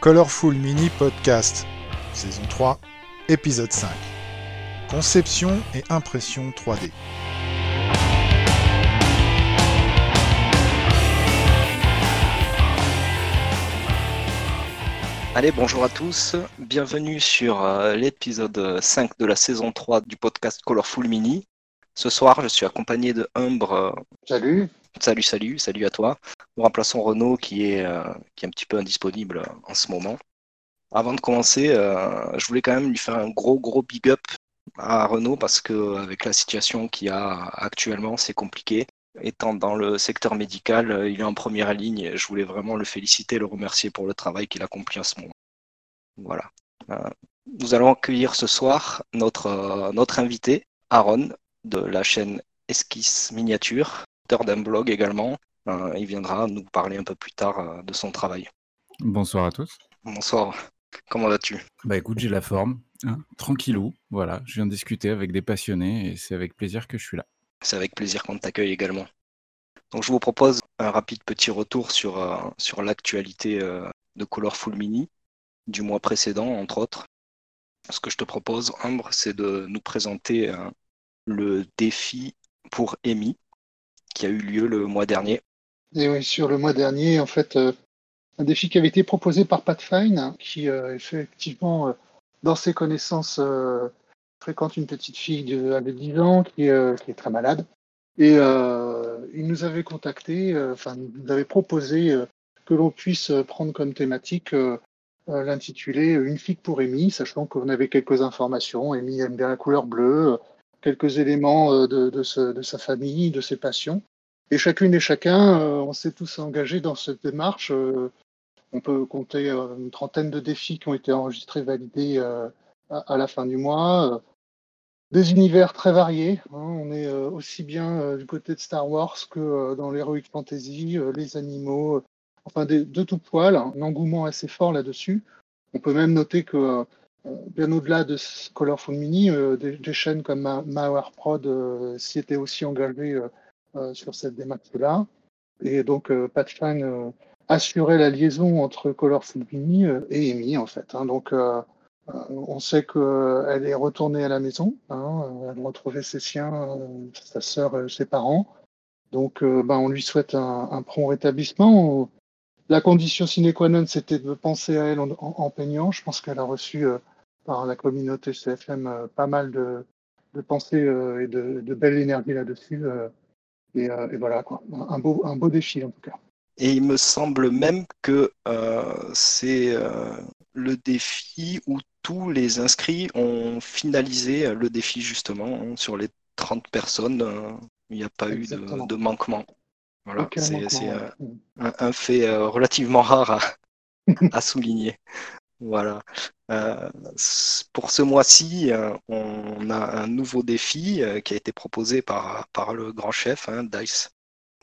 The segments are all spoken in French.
Colorful Mini Podcast, saison 3, épisode 5. Conception et impression 3D. Allez, bonjour à tous, bienvenue sur euh, l'épisode 5 de la saison 3 du podcast Colorful Mini. Ce soir, je suis accompagné de Umbre. euh, Salut. Salut, salut, salut à toi. Nous remplaçons Renaud qui est, euh, qui est un petit peu indisponible en ce moment. Avant de commencer, euh, je voulais quand même lui faire un gros, gros big up à Renaud parce que avec la situation qu'il y a actuellement, c'est compliqué. Étant dans le secteur médical, euh, il est en première ligne. Je voulais vraiment le féliciter, le remercier pour le travail qu'il accomplit en ce moment. Voilà. Euh, nous allons accueillir ce soir notre, euh, notre invité, Aaron, de la chaîne Esquisse Miniature, auteur d'un blog également. Euh, il viendra nous parler un peu plus tard euh, de son travail. Bonsoir à tous. Bonsoir, comment vas-tu? Bah écoute, j'ai la forme, hein, tranquillou, voilà, je viens de discuter avec des passionnés et c'est avec plaisir que je suis là. C'est avec plaisir qu'on t'accueille également. Donc je vous propose un rapide petit retour sur, euh, sur l'actualité euh, de Colorful Mini du mois précédent, entre autres. Ce que je te propose, Ambre, c'est de nous présenter euh, le défi pour Amy qui a eu lieu le mois dernier. Et oui, sur le mois dernier, en fait, euh, un défi qui avait été proposé par Pat Fine, qui euh, effectivement, euh, dans ses connaissances, fréquente une petite fille de, avec 10 ans qui, est, très malade. Et il nous avait contacté, enfin, nous avait proposé que l'on puisse prendre comme thématique l'intitulé Une fille pour Amy, sachant qu'on avait quelques informations. Amy aime bien la couleur bleue, quelques éléments euh, de, sa famille, de ses passions. Et chacune et chacun, euh, on s'est tous engagés dans cette démarche. euh, on peut compter une trentaine de défis qui ont été enregistrés, validés à, la fin du mois. des univers très variés. hein. On est aussi bien du côté de Star Wars que dans l'Heroic Fantasy, les animaux, enfin de tout poil. Un engouement assez fort là-dessus. On peut même noter que bien au-delà de Colorful Mini, euh, des, chaînes comme Ma- Prod euh, s'y étaient aussi engagées euh, euh, sur cette démarche-là. Et donc, euh, euh, assurait la liaison entre Colorful Mini euh, et Amy, en fait. hein. Donc, euh, euh, on sait qu'elle est retournée à la maison. hein. Elle a retrouvé ses siens, euh, sa sœur, euh, ses parents. Donc, euh, ben, on lui souhaite un, prompt rétablissement. La condition sine qua non, c'était de penser à elle en, peignant. Je pense qu'elle a reçu euh, par la communauté CFM euh, pas mal de, de pensées euh, et de, de belle énergie là-dessus. euh, et, et voilà, quoi. Un beau, un beau défi, en tout cas. Et il me semble même que euh, c'est euh, le défi où tous les inscrits ont finalisé le défi justement hein, sur les 30 personnes. euh, il n'y a pas eu de, de manquement. Voilà, c'est ouais. un, un fait relativement rare à, à souligner. Voilà. Euh, pour ce mois-ci, euh, on a un nouveau défi euh, qui a été proposé par, le grand chef, hein, Dice.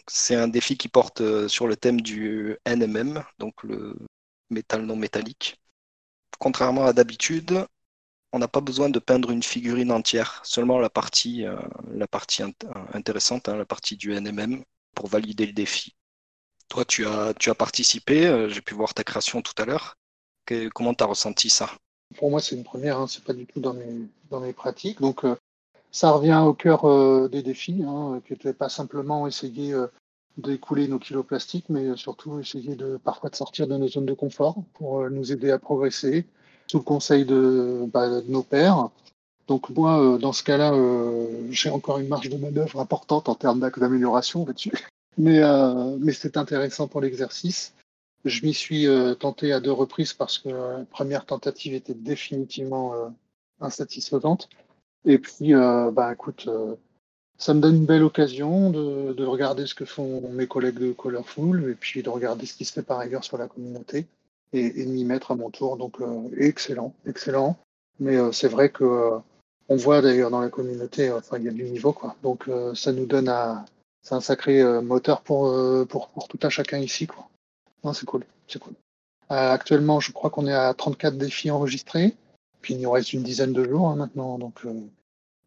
C'est un défi qui porte sur le thème du NMM, donc le métal non métallique. Contrairement à d'habitude, on n'a pas besoin de peindre une figurine entière, seulement la partie, intéressante, hein, la partie du NMM, pour valider le défi. Toi, tu as, participé, j'ai pu voir ta création tout à l'heure. Comment tu as ressenti ça? Pour moi, c'est une première, hein, c'est pas du tout dans mes, dans mes pratiques. Donc, euh, ça revient au cœur euh, des défis, hein, qui n'était pas simplement essayer euh, d'écouler nos kilos plastiques, mais surtout essayer de parfois de sortir de nos zones de confort pour nous aider à progresser, sous le conseil de, bah, nos pairs. Donc moi, dans ce cas-là, j'ai encore une marge de manœuvre importante en termes d'amélioration là-dessus. Mais, mais c'est intéressant pour l'exercice. Je m'y suis euh, tenté à deux reprises parce que la première tentative était définitivement euh, insatisfaisante. Et puis, euh, bah, écoute, euh, ça me donne une belle occasion de, de regarder ce que font mes collègues de Colorful et puis de regarder ce qui se fait par ailleurs sur la communauté et, de m'y mettre à mon tour. Donc, euh, excellent, excellent. Mais euh, c'est vrai que euh, on voit d'ailleurs dans la communauté, euh, enfin, il y a du niveau, quoi. Donc, euh, ça nous donne c'est un sacré euh, moteur pour, euh, pour, pour tout un chacun ici, quoi. Non, c'est cool, c'est cool. Euh, actuellement, je crois qu'on est à 34 défis enregistrés. Puis il nous reste une dizaine de jours hein, maintenant. Donc, euh,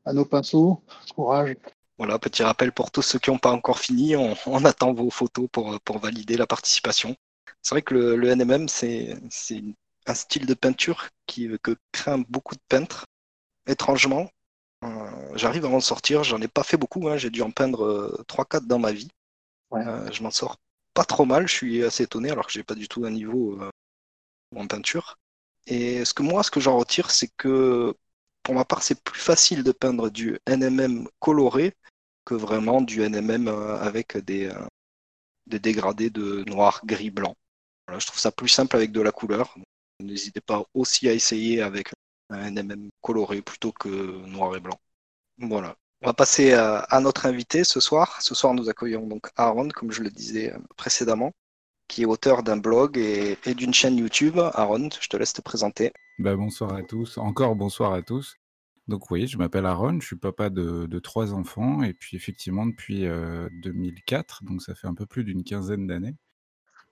à nos pinceaux, courage. Voilà, petit rappel pour tous ceux qui n'ont pas encore fini, on, on attend vos photos pour, pour valider la participation. C'est vrai que le, le NMM, c'est un style de peinture qui, que craint beaucoup de peintres. Étrangement, euh, j'arrive à en sortir. J'en ai pas fait beaucoup. Hein. J'ai dû en peindre 3-4 dans ma vie. je m'en sors pas trop mal. Je suis assez étonné alors que j'ai pas du tout un niveau en peinture. Et ce que moi, ce que j'en retire, c'est que pour ma part, c'est plus facile de peindre du NMM coloré que vraiment du NMM euh, avec des, euh, des dégradés de noir, gris, blanc. je trouve ça plus simple avec de la couleur. N'hésitez pas aussi à essayer avec un NMM coloré plutôt que noir et blanc. Voilà. On va passer à, notre invité ce soir. Ce soir, nous accueillons donc Aaron, comme je le disais précédemment, qui est auteur d'un blog et, d'une chaîne YouTube. Aaron, je te laisse te présenter. Bah, bonsoir à tous. Encore bonsoir à tous. Donc oui, je m'appelle Aaron, je suis papa de, trois enfants et puis effectivement depuis 2004, donc ça fait un peu plus d'une quinzaine d'années,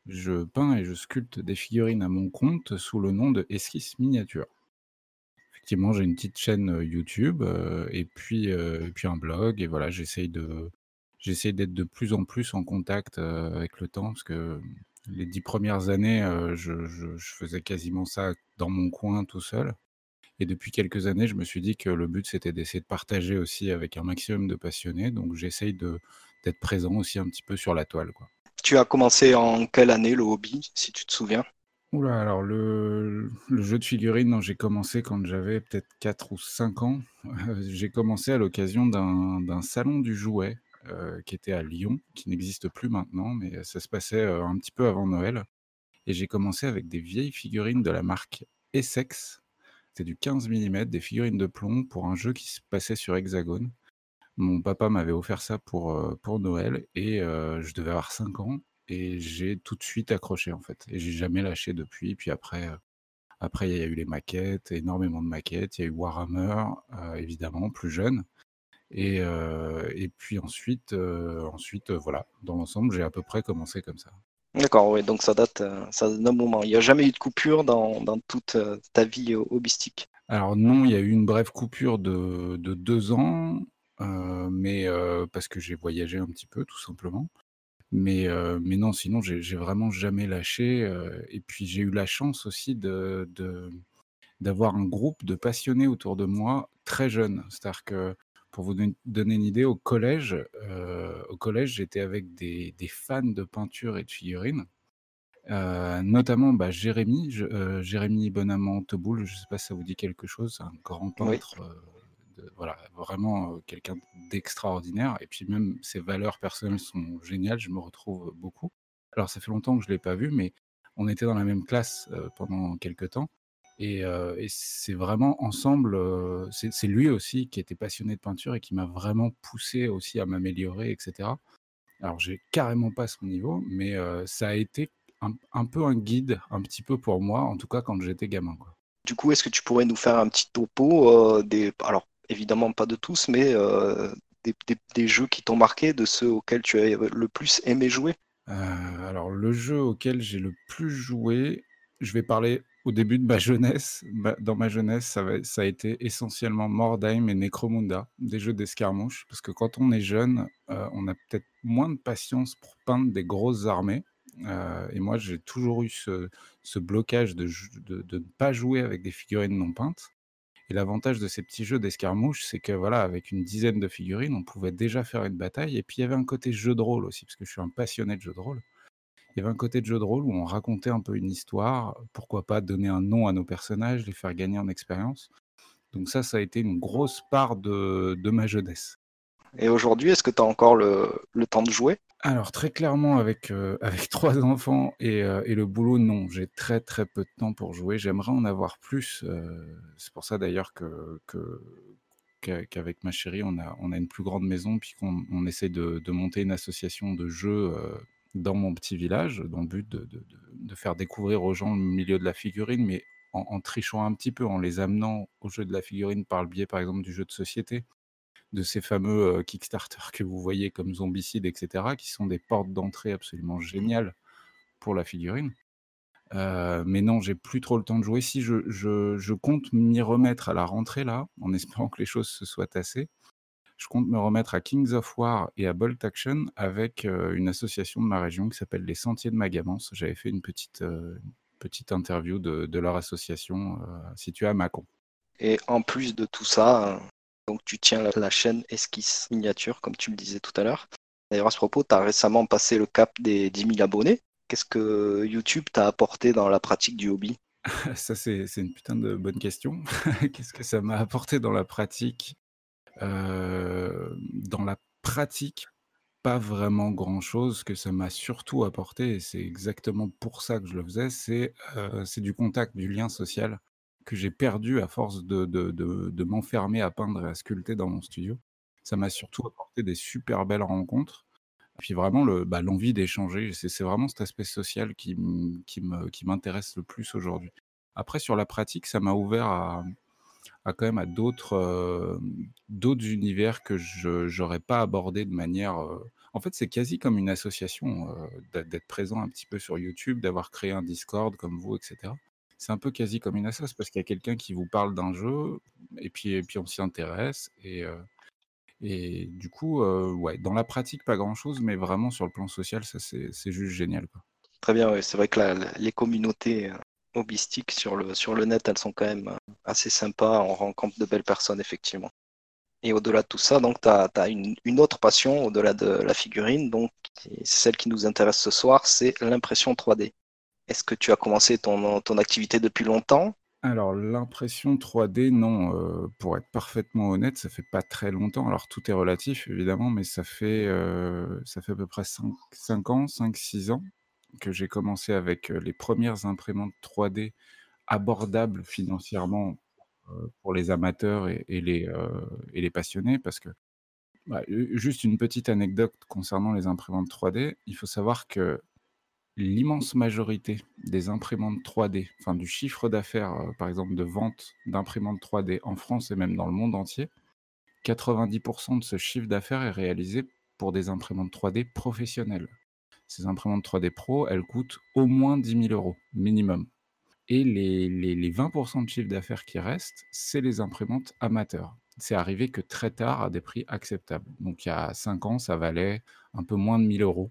je peins et je sculpte des figurines à mon compte sous le nom de Esquisse Miniature. Effectivement, j'ai une petite chaîne YouTube et puis, puis un blog et voilà, j'essaye de j'essaye d'être de plus en plus en contact avec le temps parce que les dix premières années, je, faisais quasiment ça dans mon coin tout seul. Et depuis quelques années, je me suis dit que le but, c'était d'essayer de partager aussi avec un maximum de passionnés. Donc, j'essaye d'être présent aussi un petit peu sur la toile. Tu as commencé en quelle année le hobby, si tu te souviens? Oula, alors le, jeu de figurines, j'ai commencé quand j'avais peut-être 4 ou 5 ans. j'ai commencé à l'occasion d'un salon du jouet euh, qui était à Lyon, qui n'existe plus maintenant, mais ça se passait euh, un petit peu avant Noël. Et j'ai commencé avec des vieilles figurines de la marque Essex, du 15 mm, des figurines de plomb pour un jeu qui se passait sur Hexagone. Mon papa m'avait offert ça pour, euh, Noël et euh, je devais avoir 5 ans et j'ai tout de suite accroché en fait. Et j'ai jamais lâché depuis. Puis après, euh, après il y a eu les maquettes, énormément de maquettes. Il y a eu Warhammer, évidemment, plus jeune. Et, et puis ensuite, ensuite voilà, dans l'ensemble, j'ai à peu près commencé comme ça. D'accord, oui, donc ça date, ça d'un moment. Il n'y a jamais eu de coupure dans, toute euh, ta vie hobbyistique? Alors non, il y a eu une brève coupure de, deux ans, mais parce que j'ai voyagé un petit peu, tout simplement. Mais, mais non, sinon, j'ai vraiment jamais lâché. et puis j'ai eu la chance aussi de, d'avoir un groupe de passionnés autour de moi très jeunes. C'est-à-dire que pour vous donner une idée, au collège, euh, au collège, j'étais avec des, fans de peinture et de figurines, euh, notamment bah, Jérémy, euh, Jérémy Bonamant Teboul, je ne sais pas si ça vous dit quelque chose, un grand peintre, voilà, vraiment quelqu'un d'extraordinaire. Et puis même ses valeurs personnelles sont géniales, je me retrouve beaucoup. Alors ça fait longtemps que je ne l'ai pas vu, mais on était dans la même classe pendant quelques temps. Et, c'est vraiment ensemble, c'est lui aussi qui était passionné de peinture et qui m'a vraiment poussé aussi à m'améliorer, etc. Alors j'ai carrément pas son niveau, mais ça a été un, peu un guide, un petit peu pour moi, en tout cas quand j'étais gamin. Quoi. Du coup, est-ce que tu pourrais nous faire un petit topo des, alors évidemment pas de tous, mais des, des, jeux qui t'ont marqué, de ceux auxquels tu as le plus aimé jouer? Alors le jeu auquel j'ai le plus joué, je vais parler au début de ma jeunesse, dans ma jeunesse, ça, a été essentiellement Mordheim et Necromunda, des jeux d'escarmouche, parce que quand on est jeune, euh, on a peut-être moins de patience pour peindre des grosses armées. Euh, et moi, j'ai toujours eu ce, blocage de, ne pas jouer avec des figurines non peintes. Et l'avantage de ces petits jeux d'escarmouche, c'est que voilà, avec une dizaine de figurines, on pouvait déjà faire une bataille. Et puis il y avait un côté jeu de rôle aussi, parce que je suis un passionné de jeu de rôle il y avait un côté de jeu de rôle où on racontait un peu une histoire, pourquoi pas donner un nom à nos personnages, les faire gagner en expérience. Donc ça, ça a été une grosse part de, ma jeunesse. Et aujourd'hui, est-ce que tu as encore le, temps de jouer? Alors très clairement, avec, euh, avec trois enfants euh, et, le boulot, non, j'ai très très peu de temps pour jouer. J'aimerais en avoir plus. Euh, c'est pour ça d'ailleurs que, qu'avec ma chérie, on a, on a une plus grande maison, puis qu'on on essaie de, de, monter une association de jeux dans mon petit village, dans le but de, faire découvrir aux gens le milieu de la figurine, mais en, trichant un petit peu, en les amenant au jeu de la figurine par le biais, par exemple, du jeu de société, de ces fameux Kickstarter que vous voyez comme Zombicide, etc., qui sont des portes d'entrée absolument géniales pour la figurine. Euh, mais non, j'ai plus trop le temps de jouer. Si je, je compte m'y remettre à la rentrée là, en espérant que les choses se soient tassées, je compte me remettre à Kings of War et à Bolt Action avec euh, une association de ma région qui s'appelle les Sentiers de Magamance. J'avais fait une petite, euh, petite interview de, de leur association située à Mâcon. Et en plus de tout ça, donc tu tiens la, chaîne Esquisse Miniature, comme tu le disais tout à l'heure. D'ailleurs, à ce propos, tu as récemment passé le cap des 10 000 abonnés. Qu'est-ce que YouTube t'a apporté dans la pratique du hobby? Ça, c'est une putain de bonne question. Qu'est-ce que ça m'a apporté dans la pratique? Euh, Dans la pratique, pas vraiment grand-chose. Ce que ça m'a surtout apporté, et c'est exactement pour ça que je le faisais, c'est euh, du contact, du lien social que j'ai perdu à force de, de, de, m'enfermer à peindre et à sculpter dans mon studio. Ça m'a surtout apporté des super belles rencontres. Puis vraiment le, bah, l'envie d'échanger. C'est, vraiment cet aspect social qui, qui, me, qui m'intéresse le plus aujourd'hui. Après, sur la pratique, ça m'a ouvert à, à quand même à d'autres, euh, d'autres univers que je n'aurais pas abordé de manière. Euh, en fait, c'est quasi comme une association euh, d'être présent un petit peu sur YouTube, d'avoir créé un Discord comme vous, etc. C'est un peu quasi comme une association parce qu'il y a quelqu'un qui vous parle d'un jeu et puis, et on s'y intéresse et, du coup, ouais, dans la pratique, pas grand-chose, mais vraiment sur le plan social, ça c'est juste génial. Très bien, c'est vrai que les communautés hobbystiques sur le, sur le net, elles sont quand même assez sympas, on rencontre de belles personnes, effectivement. Et au-delà de tout ça, donc tu as, une, une, autre passion au-delà de la figurine, donc c'est celle qui nous intéresse ce soir, c'est l'impression 3D. Est-ce que tu as commencé ton, activité depuis longtemps? Alors l'impression 3D, non, euh, pour être parfaitement honnête, ça fait pas très longtemps. Alors tout est relatif évidemment, mais ça fait, euh, ça fait à peu près 5 ans, 5-6 ans que j'ai commencé avec, euh, les premières imprimantes 3D abordables financièrement, pour les amateurs et les, et les passionnés parce que bah, juste une petite anecdote concernant les imprimantes 3D. Il faut savoir que l'immense majorité des imprimantes 3D, enfin du chiffre d'affaires, euh, par exemple, de vente d'imprimantes 3D en France et même dans le monde entier, 90% de ce chiffre d'affaires est réalisé pour des imprimantes 3D professionnelles. Ces imprimantes 3D Pro, elles coûtent au moins 10 000 euros minimum. Et les, les 20% de chiffre d'affaires qui restent, c'est les imprimantes amateurs. C'est arrivé que très tard à des prix acceptables. Donc il y a 5 ans, ça valait un peu moins de 1000 euros,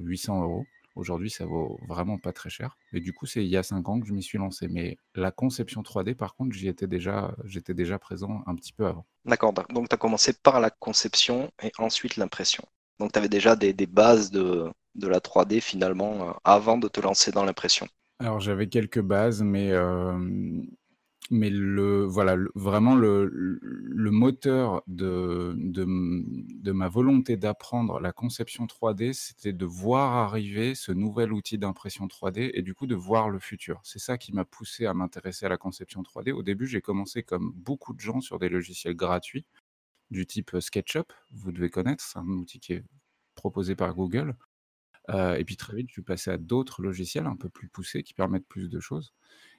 800 euh, euros. Aujourd'hui, ça vaut vraiment pas très cher. Et du coup, c'est il y a 5 ans que je m'y suis lancé. Mais la conception 3D, par contre, j'y étais déjà, j'étais déjà présent un petit peu avant. D'accord. Donc, tu as commencé par la conception et ensuite l'impression. Donc, tu avais déjà des, bases de, de, la 3D finalement euh, avant de te lancer dans l'impression. Alors, j'avais quelques bases, mais euh, mais le, voilà, vraiment le, moteur de, ma volonté d'apprendre la conception 3D, c'était de voir arriver ce nouvel outil d'impression 3D et du coup de voir le futur. C'est ça qui m'a poussé à m'intéresser à la conception 3D. Au début, j'ai commencé comme beaucoup de gens sur des logiciels gratuits du type SketchUp, vous devez connaître, c'est un outil qui est proposé par Google. Euh, et puis très vite, je suis passé à d'autres logiciels un peu plus poussés qui permettent plus de choses.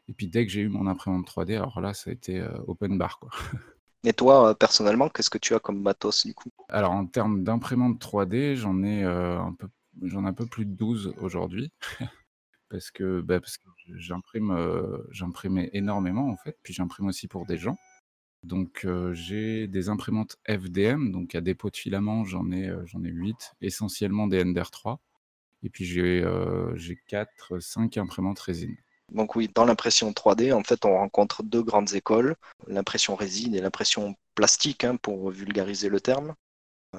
Et puis dès que j'ai eu mon imprimante 3D, alors là, ça a été euh, open bar. Quoi. Et toi, euh, personnellement, qu'est-ce que tu as comme matos du coup? Alors en termes d'imprimante 3D, j'en ai euh, un peu j'en ai un peu plus de 12 aujourd'hui. parce que, bah, parce que j'imprime j'imprime énormément en fait, puis j'imprime aussi pour des gens. Donc j'ai des imprimantes FDM, donc à dépôt de filament, j'en ai, j'en ai 8, essentiellement des Ender 3. Et puis j'ai 4, 5 imprimantes résine. Donc oui, dans l'impression 3D, en fait, on rencontre deux grandes écoles, l'impression résine et l'impression plastique, hein, pour vulgariser le terme.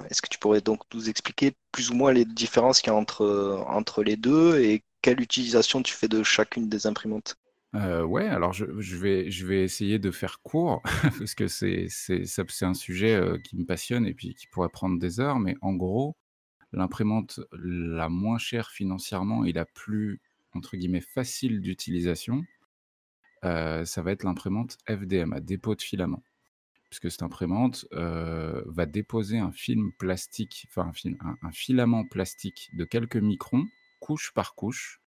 Est-ce que tu pourrais donc nous expliquer plus ou moins les différences qu'il y a entre, entre les deux et quelle utilisation tu fais de chacune des imprimantes? Euh, ouais, alors je, vais, je vais essayer de faire court parce que c'est un sujet euh, qui me passionne et puis qui pourrait prendre des heures, mais en gros, l'imprimante la moins chère financièrement et la plus entre guillemets «facile d'utilisation», ça va être l'imprimante FDM, à dépôt de filament. Puisque cette imprimante, va déposer un film plastique, enfin un filament plastique de quelques microns, couche par couche,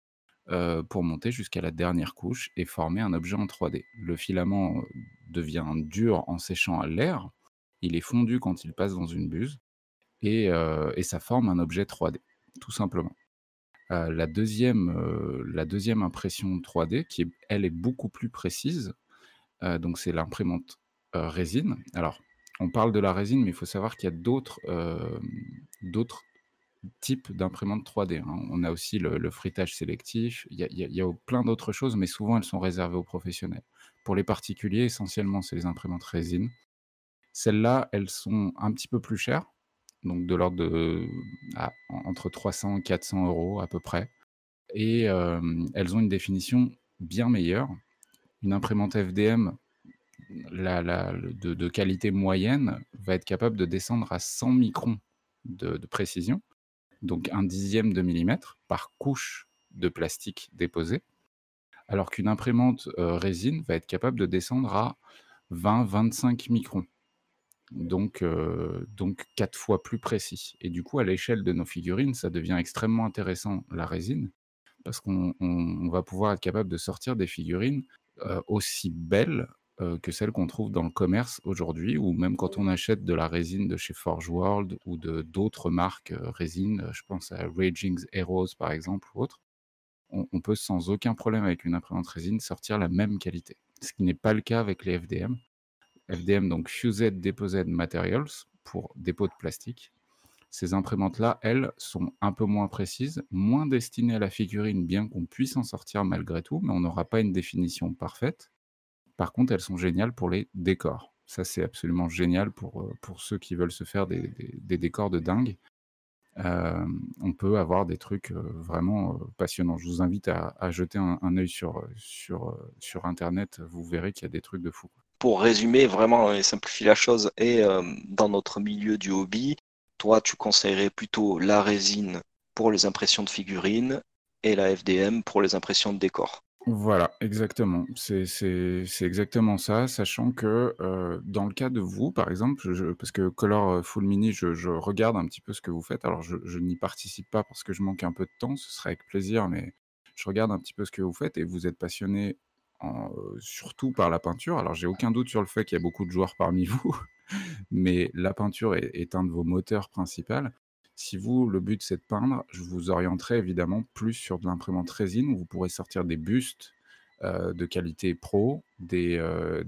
pour monter jusqu'à la dernière couche et former un objet en 3D. Le filament, devient dur en séchant à l'air, il est fondu quand il passe dans une buse et ça forme un objet 3D, tout simplement la deuxième, la deuxième impression 3D qui elle, est beaucoup plus précise, donc c'est l'imprimante, résine. Alors, on parle de la résine, mais il faut savoir qu'il y a d'autres, d'autres types d'imprimantes 3D. hein. On a aussi le, le frittage sélectif, il y a, y a plein d'autres choses, mais souvent elles sont réservées aux professionnels. Pour les particuliers, essentiellement, c'est les imprimantes résine. Celles-là, elles sont un petit peu plus chères, donc de l'ordre de ah, en- entre 300 et 400 euros à peu près. Et elles ont une définition bien meilleure. Une imprimante FDM de, qualité moyenne va être capable de descendre à 100 microns de, précision, donc un dixième de millimètre par couche de plastique déposé, alors qu'une imprimante résine va être capable de descendre à 20-25 microns, donc, donc quatre fois plus précis. Et du coup, à l'échelle de nos figurines, ça devient extrêmement intéressant, la résine, parce qu'on on- on va pouvoir être capable de sortir des figurines aussi belles que celles qu'on trouve dans le commerce aujourd'hui, ou même quand on achète de la résine de chez Forge World ou de d'autres marques résine, je pense à Raging Heroes par exemple ou autre, on peut sans aucun problème avec une imprimante résine sortir la même qualité. Ce qui n'est pas le cas avec les FDM. FDM, donc Fused Deposit Materials, pour dépôt de plastique. Ces imprimantes-là, elles, sont un peu moins précises, moins destinées à la figurine, bien qu'on puisse en sortir malgré tout, mais on n'aura pas une définition parfaite. Par contre, elles sont géniales pour les décors. Ça, c'est absolument génial pour, euh, ceux qui veulent se faire des, décors de dingue. Euh, on peut avoir des trucs euh, vraiment passionnants. Je vous invite à, jeter un, un œil sur, sur Internet. Vous verrez qu'il y a des trucs de fou. Pour résumer vraiment et simplifier la chose, et euh, dans notre milieu du hobby, toi, tu conseillerais plutôt la résine pour les impressions de figurines et la FDM pour les impressions de décors. Voilà, exactement. C'est exactement ça, sachant que euh, dans le cas de vous, par exemple, parce que Color euh, Full Mini, je, je regarde un petit peu ce que vous faites. Alors, je, je n'y participe pas parce que je manque un peu de temps, ce serait avec plaisir, mais je regarde un petit peu ce que vous faites et vous êtes passionné surtout par la peinture. Alors, j'ai aucun doute sur le fait qu'il y a beaucoup de joueurs parmi vous, mais la peinture est, un de vos moteurs principaux. Si vous, le but c'est de peindre, je vous orienterai évidemment plus sur de l'imprimante résine où vous pourrez sortir des bustes de qualité pro, des,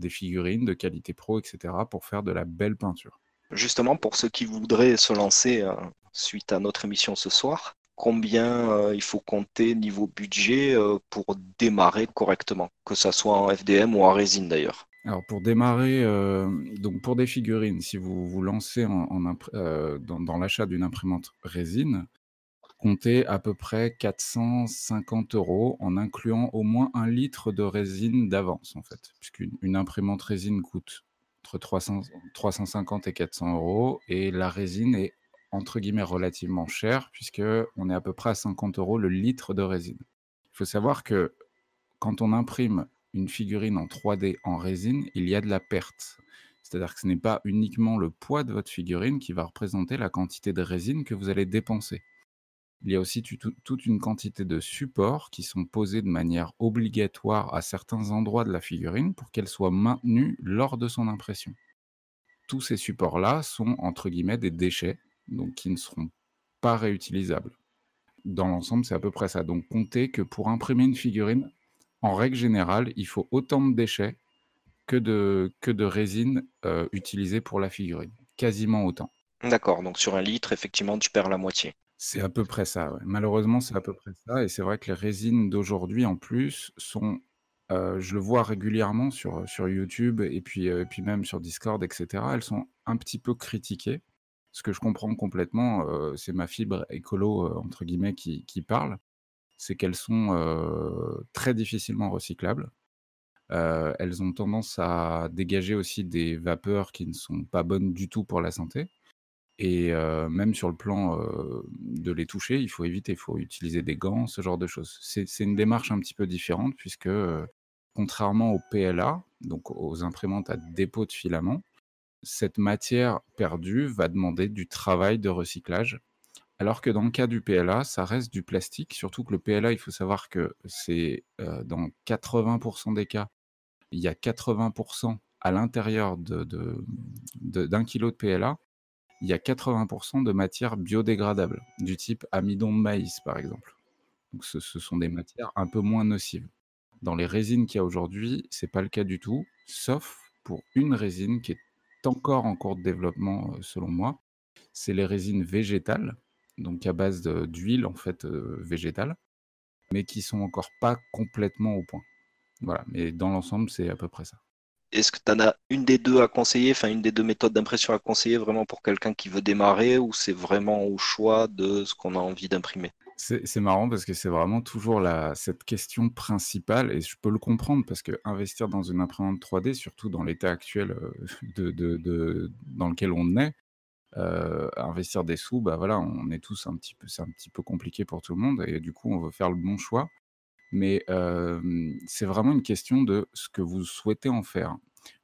figurines de qualité pro, etc. pour faire de la belle peinture. Justement, pour ceux qui voudraient se lancer suite à notre émission ce soir, combien euh, il faut compter niveau budget euh, pour démarrer correctement, que ça soit en FDM ou en résine d'ailleurs. Alors pour démarrer, euh, donc pour des figurines, si vous vous lancez dans, l'achat d'une imprimante résine, comptez à peu près 450 euros en incluant au moins un litre de résine d'avance en fait, puisqu'une une imprimante résine coûte entre 300, 350 et 400 euros et la résine est entre guillemets relativement chère puisque on est à peu près à 50 euros le litre de résine. Il faut savoir que quand on imprime une figurine en 3D en résine, il y a de la perte. C'est-à-dire que ce n'est pas uniquement le poids de votre figurine qui va représenter la quantité de résine que vous allez dépenser. Il y a aussi toute une quantité de supports qui sont posés de manière obligatoire à certains endroits de la figurine pour qu'elle soit maintenue lors de son impression. Tous ces supports-là sont entre guillemets des déchets, donc qui ne seront pas réutilisables. Dans l'ensemble, c'est à peu près ça. Donc comptez que pour imprimer une figurine, en règle générale, il faut autant de déchets que de, que de résine euh, utilisée pour la figurine. Quasiment autant. D'accord, donc sur un litre, effectivement, tu perds la moitié. C'est à peu près ça. ouais. Malheureusement, c'est à peu près ça. Et c'est vrai que les résines d'aujourd'hui, en plus, sont. euh, je le vois régulièrement sur, sur YouTube et puis, euh, et puis même sur Discord, etc. Elles sont un petit peu critiquées. Ce que je comprends complètement, c'est ma fibre écolo, entre guillemets, qui, qui parle. C'est qu'elles sont très difficilement recyclables. Elles ont tendance à dégager aussi des vapeurs qui ne sont pas bonnes du tout pour la santé. Et même sur le plan de les toucher, il faut éviter, il faut utiliser des gants, ce genre de choses. C'est une démarche un petit peu différente puisque, contrairement au PLA, donc aux imprimantes à dépôt de filaments, cette matière perdue va demander du travail de recyclage. Alors que dans le cas du PLA, ça reste du plastique, surtout que le PLA, il faut savoir que c'est euh, dans 80% des cas, il y a 80% à l'intérieur de, de- d'un kilo de PLA, il y a 80% de matières biodégradables, du type amidon de maïs par exemple. Donc ce, ce sont des matières un peu moins nocives. Dans les résines qu'il y a aujourd'hui, c'est pas le cas du tout, sauf pour une résine qui est encore en cours de développement selon moi, c'est les résines végétales donc à base d'huile en fait végétale, mais qui sont encore pas complètement au point. Voilà, mais dans l'ensemble, c'est à peu près ça. Est-ce que tu en as une des deux à conseiller, enfin une des deux méthodes d'impression à conseiller vraiment pour quelqu'un qui veut démarrer ou c'est vraiment au choix de ce qu'on a envie d'imprimer? C'est marrant parce que c'est vraiment toujours cette question principale, et je peux le comprendre parce que investir dans une imprimante 3D, surtout dans l'état actuel de, dans lequel on est, investir des sous, bah voilà, on est tous un petit peu, c'est un petit peu compliqué pour tout le monde, et du coup, on veut faire le bon choix. Mais c'est vraiment une question de ce que vous souhaitez en faire.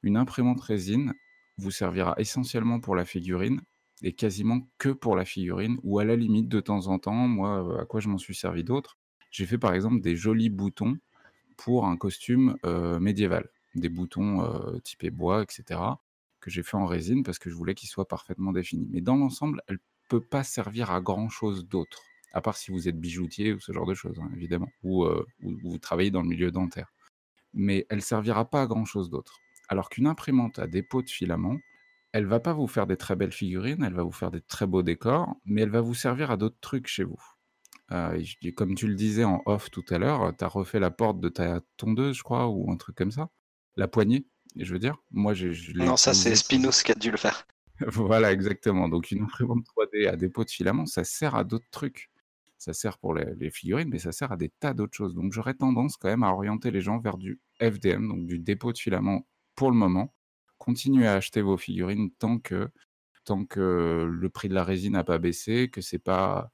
Une imprimante résine vous servira essentiellement pour la figurine et quasiment que pour la figurine, ou à la limite, de temps en temps, moi, à quoi je m'en suis servi d'autre? J'ai fait par exemple des jolis boutons pour un costume médiéval, des boutons typés bois, etc., que j'ai fait en résine parce que je voulais qu'ils soient parfaitement définis. Mais dans l'ensemble, elle peut pas servir à grand chose d'autre à part si vous êtes bijoutier ou ce genre de choses, hein, évidemment, ou, vous travaillez dans le milieu dentaire. Mais elle servira pas à grand chose d'autre. Alors qu'une imprimante à dépôt de filament, elle va pas vous faire des très belles figurines, elle va vous faire des très beaux décors, mais elle va vous servir à d'autres trucs chez vous. comme tu le disais en off tout à l'heure, tu as refait la porte de ta tondeuse, je crois, ou un truc comme ça. La poignée, je veux dire. Moi, je, Non, ça, c'est Spinos qui a dû le faire. voilà, exactement. Donc, une imprimante 3D à dépôt de filament, ça sert à d'autres trucs ça sert pour les, figurines, mais ça sert à des tas d'autres choses. Donc j'aurais tendance quand même à orienter les gens vers du FDM, donc du dépôt de filament pour le moment. Continuez à acheter vos figurines tant que, tant que le prix de la résine n'a pas baissé, que c'est pas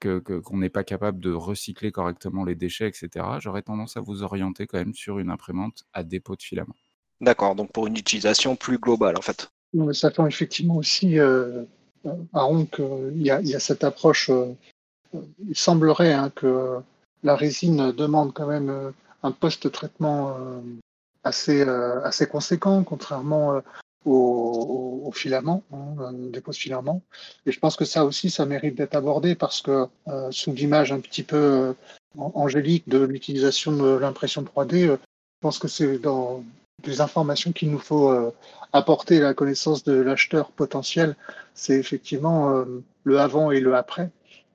que, qu'on n'est pas capable de recycler correctement les déchets, etc. J'aurais tendance à vous orienter quand même sur une imprimante à dépôt de filament. D'accord, donc pour une utilisation plus globale en fait. ça fait effectivement aussi, euh, Aaron, qu'il y, y, a cette approche euh, il semblerait hein, que la résine demande quand même euh, un post-traitement euh, assez, euh, assez conséquent, contrairement au, filament, hein, dépôt de filament. Et je pense que ça aussi, ça mérite d'être abordé parce que sous l'image un petit peu angélique de l'utilisation de l'impression 3D, je pense que c'est dans des informations qu'il nous faut apporter à la connaissance de l'acheteur potentiel. C'est effectivement le avant et le après.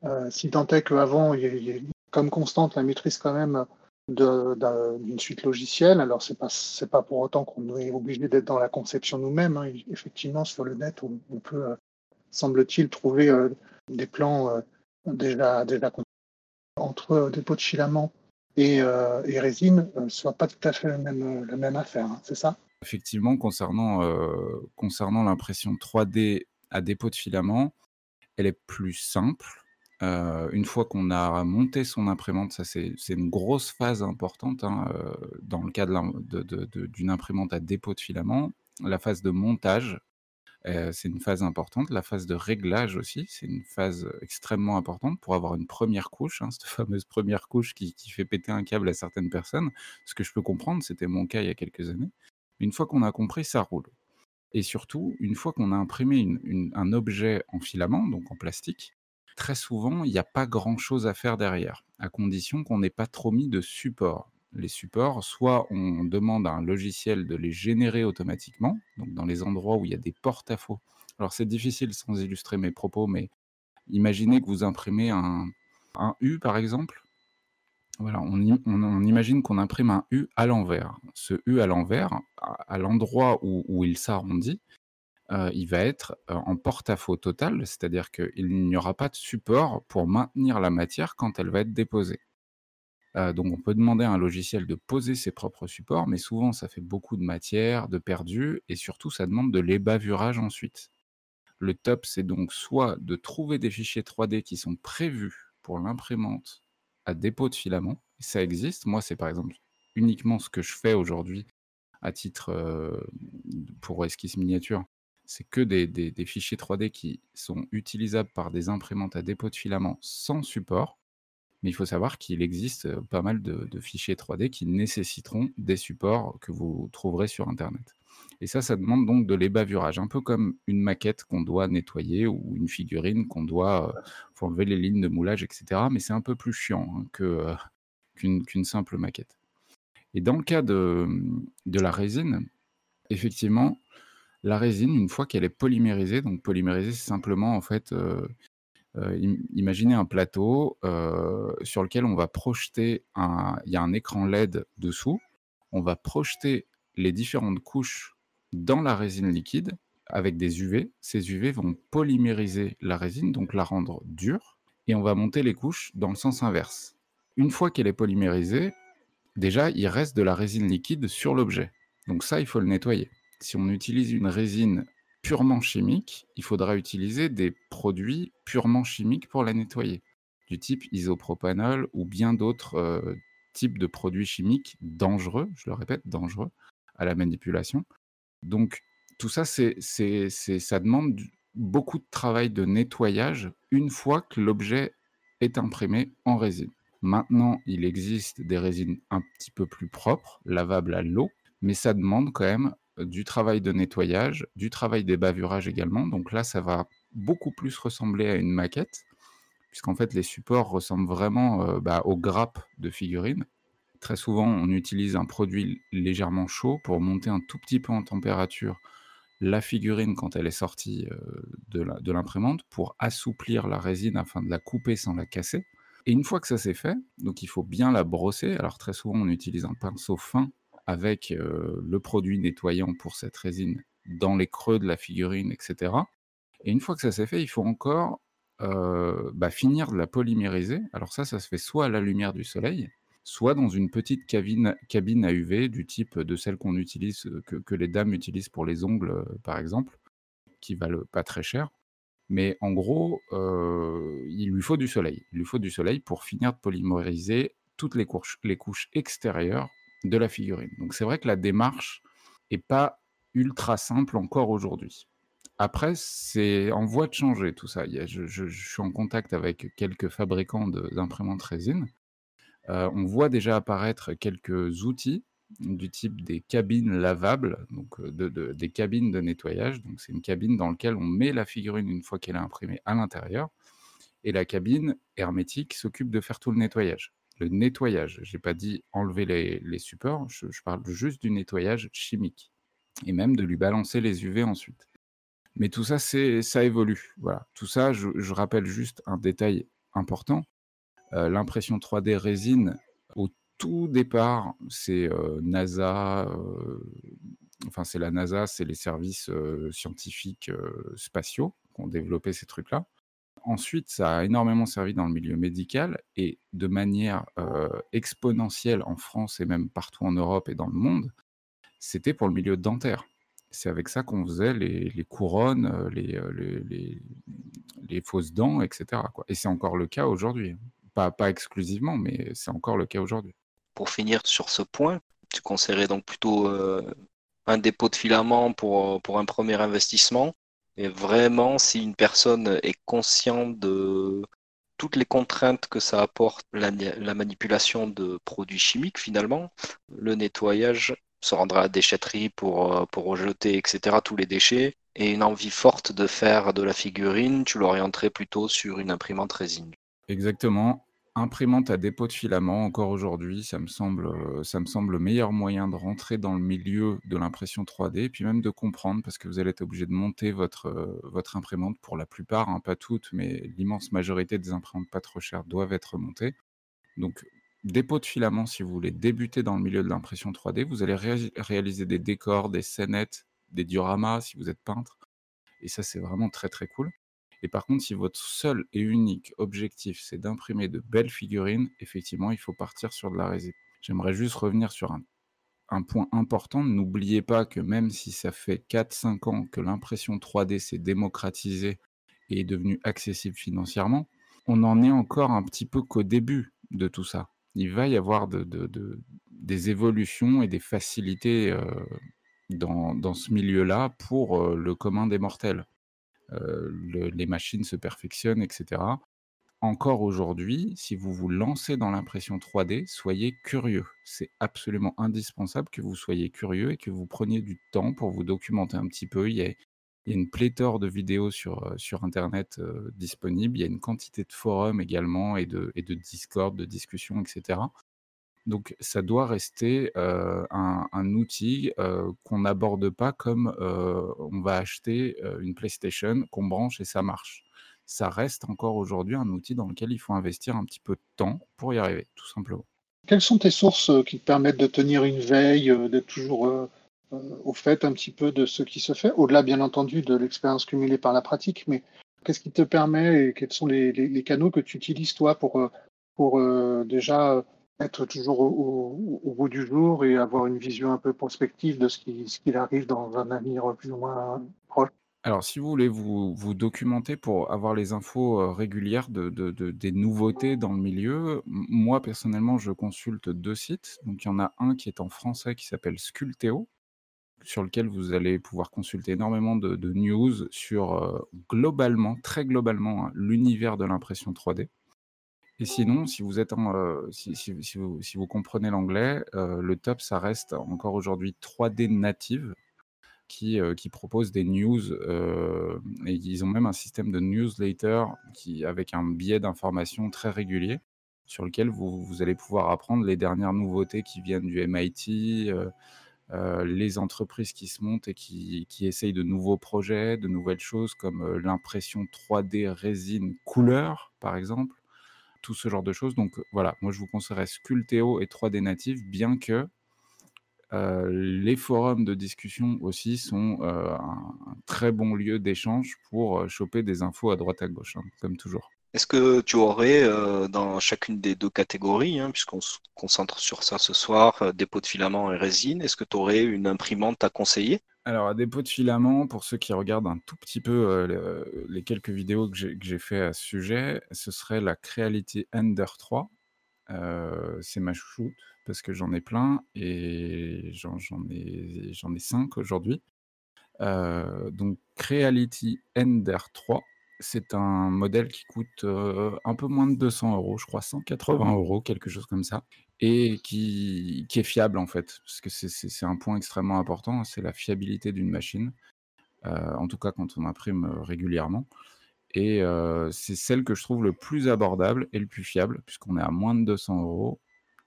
Euh, si tant est qu'avant, il y, ait comme constante la maîtrise quand même d'une suite logicielle. Alors, ce n'est pas, pas pour autant qu'on est obligé d'être dans la conception nous-mêmes. Hein. Effectivement, sur le net, on, peut, euh, semble-t-il, trouver euh, des plans déjà, déjà entre dépôt de filament et, et résine, ce ne soit pas tout à fait la même, la même affaire. Hein. C'est ça? Effectivement, concernant, concernant l'impression 3D à dépôt de filament, elle est plus simple une fois qu'on a monté son imprimante, ça c'est une grosse phase importante, hein, dans le cas d'une imprimante à dépôt de filament. La phase de montage, c'est une phase importante. La phase de réglage aussi, c'est une phase extrêmement importante pour avoir une première couche, hein, cette fameuse première couche qui fait péter un câble à certaines personnes. Ce que je peux comprendre, c'était mon cas il y a quelques années. Une fois qu'on a compris, ça roule et surtout, une fois qu'on a imprimé un objet en filament, donc en plastique très souvent, il n'y a pas grand-chose à faire derrière, à condition qu'on n'ait pas trop mis de support. Les supports, soit on demande à un logiciel de les générer automatiquement, donc dans les endroits où il y a des porte-à-faux. Alors c'est difficile sans illustrer mes propos, mais imaginez que vous imprimez un, U par exemple. Voilà, on, imagine qu'on imprime un U à l'envers. Ce U à l'envers, à, l'endroit où il s'arrondit, euh, il va être euh, en porte-à-faux total, c'est-à-dire qu'il n'y aura pas de support pour maintenir la matière quand elle va être déposée. Euh, donc on peut demander à un logiciel de poser ses propres supports, mais souvent ça fait beaucoup de matière, de perdu, et surtout ça demande de l'ébavurage ensuite. Le top, c'est donc soit de trouver des fichiers 3D qui sont prévus pour l'imprimante à dépôt de filament, ça existe. Moi, c'est par exemple uniquement ce que je fais aujourd'hui à titre pour esquisse miniature c'est que des, fichiers 3D qui sont utilisables par des imprimantes à dépôt de filament sans support. Mais il faut savoir qu'il existe euh, pas mal de, fichiers 3D qui nécessiteront des supports que vous trouverez sur Internet. Et ça, ça demande donc de l'ébavurage, un peu comme une maquette qu'on doit nettoyer ou une figurine qu'on doit euh, enlever les lignes de moulage, etc. Mais c'est un peu plus chiant hein, euh, qu'une simple maquette. Et dans le cas de, de la résine, effectivement, la résine, une fois qu'elle est polymérisée, donc polymérisée, c'est simplement en fait, imaginez un plateau, sur lequel on va projeter un il y a un écran LED dessous. On va projeter les différentes couches dans la résine liquide avec des UV. Ces UV vont polymériser la résine, donc la rendre dure et on va monter les couches dans le sens inverse. Une fois qu'elle est polymérisée, déjà, il reste de la résine liquide sur l'objet. Donc ça, il faut le nettoyer. Si on utilise une résine purement chimique, il faudra utiliser des produits purement chimiques pour la nettoyer, du type isopropanol ou bien d'autres euh, types de produits chimiques dangereux, je le répète, dangereux à la manipulation. Donc tout ça, c'est, ça demande beaucoup de travail de nettoyage une fois que l'objet est imprimé en résine. Maintenant, il existe des résines un petit peu plus propres, lavables à l'eau, mais ça demande quand même du travail de nettoyage, du travail des bavurages également. Donc là, ça va beaucoup plus ressembler à une maquette, puisqu'en fait, les supports ressemblent vraiment euh, bah, aux grappes de figurines. Très souvent, on utilise un produit légèrement chaud pour monter un tout petit peu en température la figurine quand elle est sortie de l'imprimante pour assouplir la résine afin de la couper sans la casser. Et une fois que ça c'est fait, donc il faut bien la brosser. Alors très souvent on utilise un pinceau fin avec le produit nettoyant pour cette résine dans les creux de la figurine, etc. Et une fois que ça c'est fait, il faut encore bah, finir de la polymériser. Alors ça, ça se fait soit à la lumière du soleil, soit dans une petite cabine, à UV du type de celle qu'on utilise, que, les dames utilisent pour les ongles, par exemple, qui valent pas très cher. Mais en gros, il lui faut du soleil. Il lui faut du soleil pour finir de polymériser toutes les couches extérieures de la figurine. Donc c'est vrai que la démarche est pas ultra simple encore aujourd'hui. Après, c'est en voie de changer tout ça. je, je, suis en contact avec quelques fabricants d'imprimantes résine euh, on voit déjà apparaître quelques outils du type des cabines lavables, donc euh, des cabines de nettoyage. Donc c'est une cabine dans laquelle on met la figurine une fois qu'elle est imprimée à l'intérieur, et la cabine hermétique s'occupe de faire tout le nettoyage. Le nettoyage, je n'ai pas dit enlever les, supports, je, parle juste du nettoyage chimique, et même de lui balancer les UV ensuite. Mais tout ça, ça évolue. Voilà. Tout ça, je rappelle juste un détail important, euh, l'impression 3D résine, au tout départ, c'est euh, NASA, euh, enfin c'est la NASA, c'est les services scientifiques spatiaux qui ont développé ces trucs-là. Ensuite, ça a énormément servi dans le milieu médical et de manière exponentielle en France et même partout en Europe et dans le monde, c'était pour le milieu dentaire. C'est avec ça qu'on faisait les, couronnes, les, les, fausses dents, etc. Et c'est encore le cas aujourd'hui. Pas, pas exclusivement, mais c'est encore le cas aujourd'hui. Pour finir sur ce point, tu conseillerais donc plutôt euh, un dépôt de filament pour un premier investissement. Et vraiment, si une personne est consciente de toutes les contraintes que ça apporte la, la manipulation de produits chimiques, finalement, le nettoyage se rendra à la déchetterie pour, euh, pour rejeter, etc., tous les déchets, et une envie forte de faire de la figurine, tu l'orienterais plutôt sur une imprimante résine. Exactement. Imprimante à dépôt de filament, encore aujourd'hui, ça me semble, euh, ça me semble le meilleur moyen de rentrer dans le milieu de l'impression 3D, puis même de comprendre, parce que vous allez être obligé de monter votre, euh, imprimante pour la plupart, hein, pas toutes, mais l'immense majorité des imprimantes pas trop chères doivent être montées. Donc, dépôt de filament, si vous voulez débuter dans le milieu de l'impression 3D, vous allez réaliser des décors, des scénettes, des dioramas si vous êtes peintre. Et ça, c'est vraiment très très cool. Et par contre, si votre seul et unique objectif, c'est d'imprimer de belles figurines, effectivement, il faut partir sur de la résine. J'aimerais juste revenir sur un, point important. N'oubliez pas que même si ça fait 4-5 ans que l'impression 3D s'est démocratisée et est devenue accessible financièrement, on n'en est encore un petit peu qu'au début de tout ça. Il va y avoir des évolutions et des facilités euh, dans, ce milieu-là pour euh, le commun des mortels. Euh, les machines se perfectionnent, etc. Encore aujourd'hui, si vous vous lancez dans l'impression 3D, soyez curieux. C'est absolument indispensable que vous soyez curieux et que vous preniez du temps pour vous documenter un petit peu. Il y a, une pléthore de vidéos sur, euh, sur Internet euh, disponibles. Il y a une quantité de forums également et de, et de Discord, de discussions, etc. Donc ça doit rester un, outil qu'on n'aborde pas comme on va acheter une PlayStation, qu'on branche et ça marche. ça reste encore aujourd'hui un outil dans lequel il faut investir un petit peu de temps pour y arriver, tout simplement. Quelles sont tes sources qui te permettent de tenir une veille, d'être toujours au fait un petit peu de ce qui se fait, au-delà bien entendu de l'expérience cumulée par la pratique, mais qu'est-ce qui te permet et quels sont les, canaux que tu utilises toi pour, pour déjà être toujours au, bout du jour et avoir une vision un peu prospective de ce qui, ce qui arrive dans un avenir plus ou moins proche alors, si vous voulez vous, vous documenter pour avoir les infos régulières de, des nouveautés dans le milieu, moi personnellement, je consulte deux sites. Donc, il y en a un qui est en français qui s'appelle Sculteo, sur lequel vous allez pouvoir consulter énormément de, news sur globalement, très globalement, hein, l'univers de l'impression 3D. Et sinon, si vous êtes en, si, si, vous, si, vous, comprenez l'anglais, le top, ça reste encore aujourd'hui 3D native qui, qui propose des news et ils ont même un système de newsletter qui, avec un biais d'information très régulier sur lequel vous, vous, allez pouvoir apprendre les dernières nouveautés qui viennent du MIT, les entreprises qui se montent et qui, qui, essayent de nouveaux projets, de nouvelles choses comme l'impression 3D résine couleur, par exemple, tout ce genre de choses. Donc voilà, moi je vous conseillerais Sculteo et 3D Native, bien que les forums de discussion aussi sont un, très bon lieu d'échange pour choper des infos à droite à gauche, hein, comme toujours. Est-ce que tu aurais dans chacune des deux catégories, hein, puisqu'on se concentre sur ça ce soir, dépôt de filament et résine, est-ce que tu aurais une imprimante à conseiller? Alors, à dépôt de filament, pour ceux qui regardent un tout petit peu les, quelques vidéos que j'ai fait à ce sujet, ce serait la Creality Ender 3. c'est ma chouchoute parce que j'en ai plein et j'en ai, j'en ai 5 aujourd'hui. donc Creality Ender 3, c'est un modèle qui coûte un peu moins de 200 euros, je crois 180 euros, quelque chose comme ça, et qui, qui est fiable en fait, parce que c'est un point extrêmement important, c'est la fiabilité d'une machine, en tout cas quand on imprime régulièrement. Et c'est celle que je trouve le plus abordable et le plus fiable, puisqu'on est à moins de 200 euros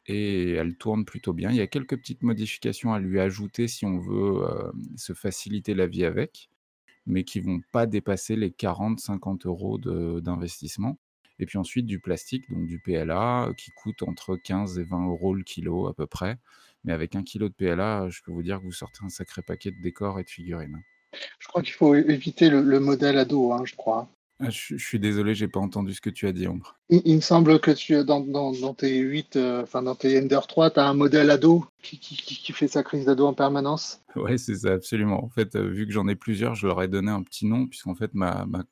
et elle tourne plutôt bien. Il y a quelques petites modifications à lui ajouter si on veut se faciliter la vie avec, mais qui vont pas dépasser les 40-50 euros d'investissement. Et puis ensuite du plastique, donc du PLA, qui coûte entre 15 et 20 euros le kilo à peu près. Mais avec un kilo de PLA, je peux vous dire que vous sortez un sacré paquet de décors et de figurines. Je crois qu'il faut éviter le, modèle ado, hein, je crois. Ah, je, suis désolé, j'ai pas entendu ce que tu as dit, Ombre. Il, me semble que tu dans, dans, dans tes 8, euh, enfin dans tes Ender 3, tu as un modèle ado qui, qui, qui, fait sa crise d'ado en permanence. Oui, c'est ça, absolument. En fait, euh, vu que j'en ai plusieurs, je leur ai donné un petit nom, puisqu'en fait, ma, ma,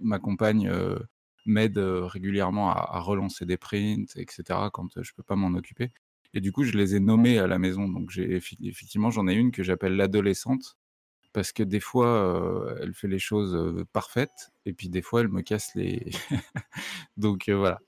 ma compagne euh, m'aide régulièrement à, à, relancer des prints, etc., quand je peux pas m'en occuper. Et du coup, je les ai nommés à la maison. Donc, j'ai effectivement, j'en ai une que j'appelle l'adolescente parce que des fois, elle fait les choses parfaites, et puis des fois, elle me casse les. Donc voilà.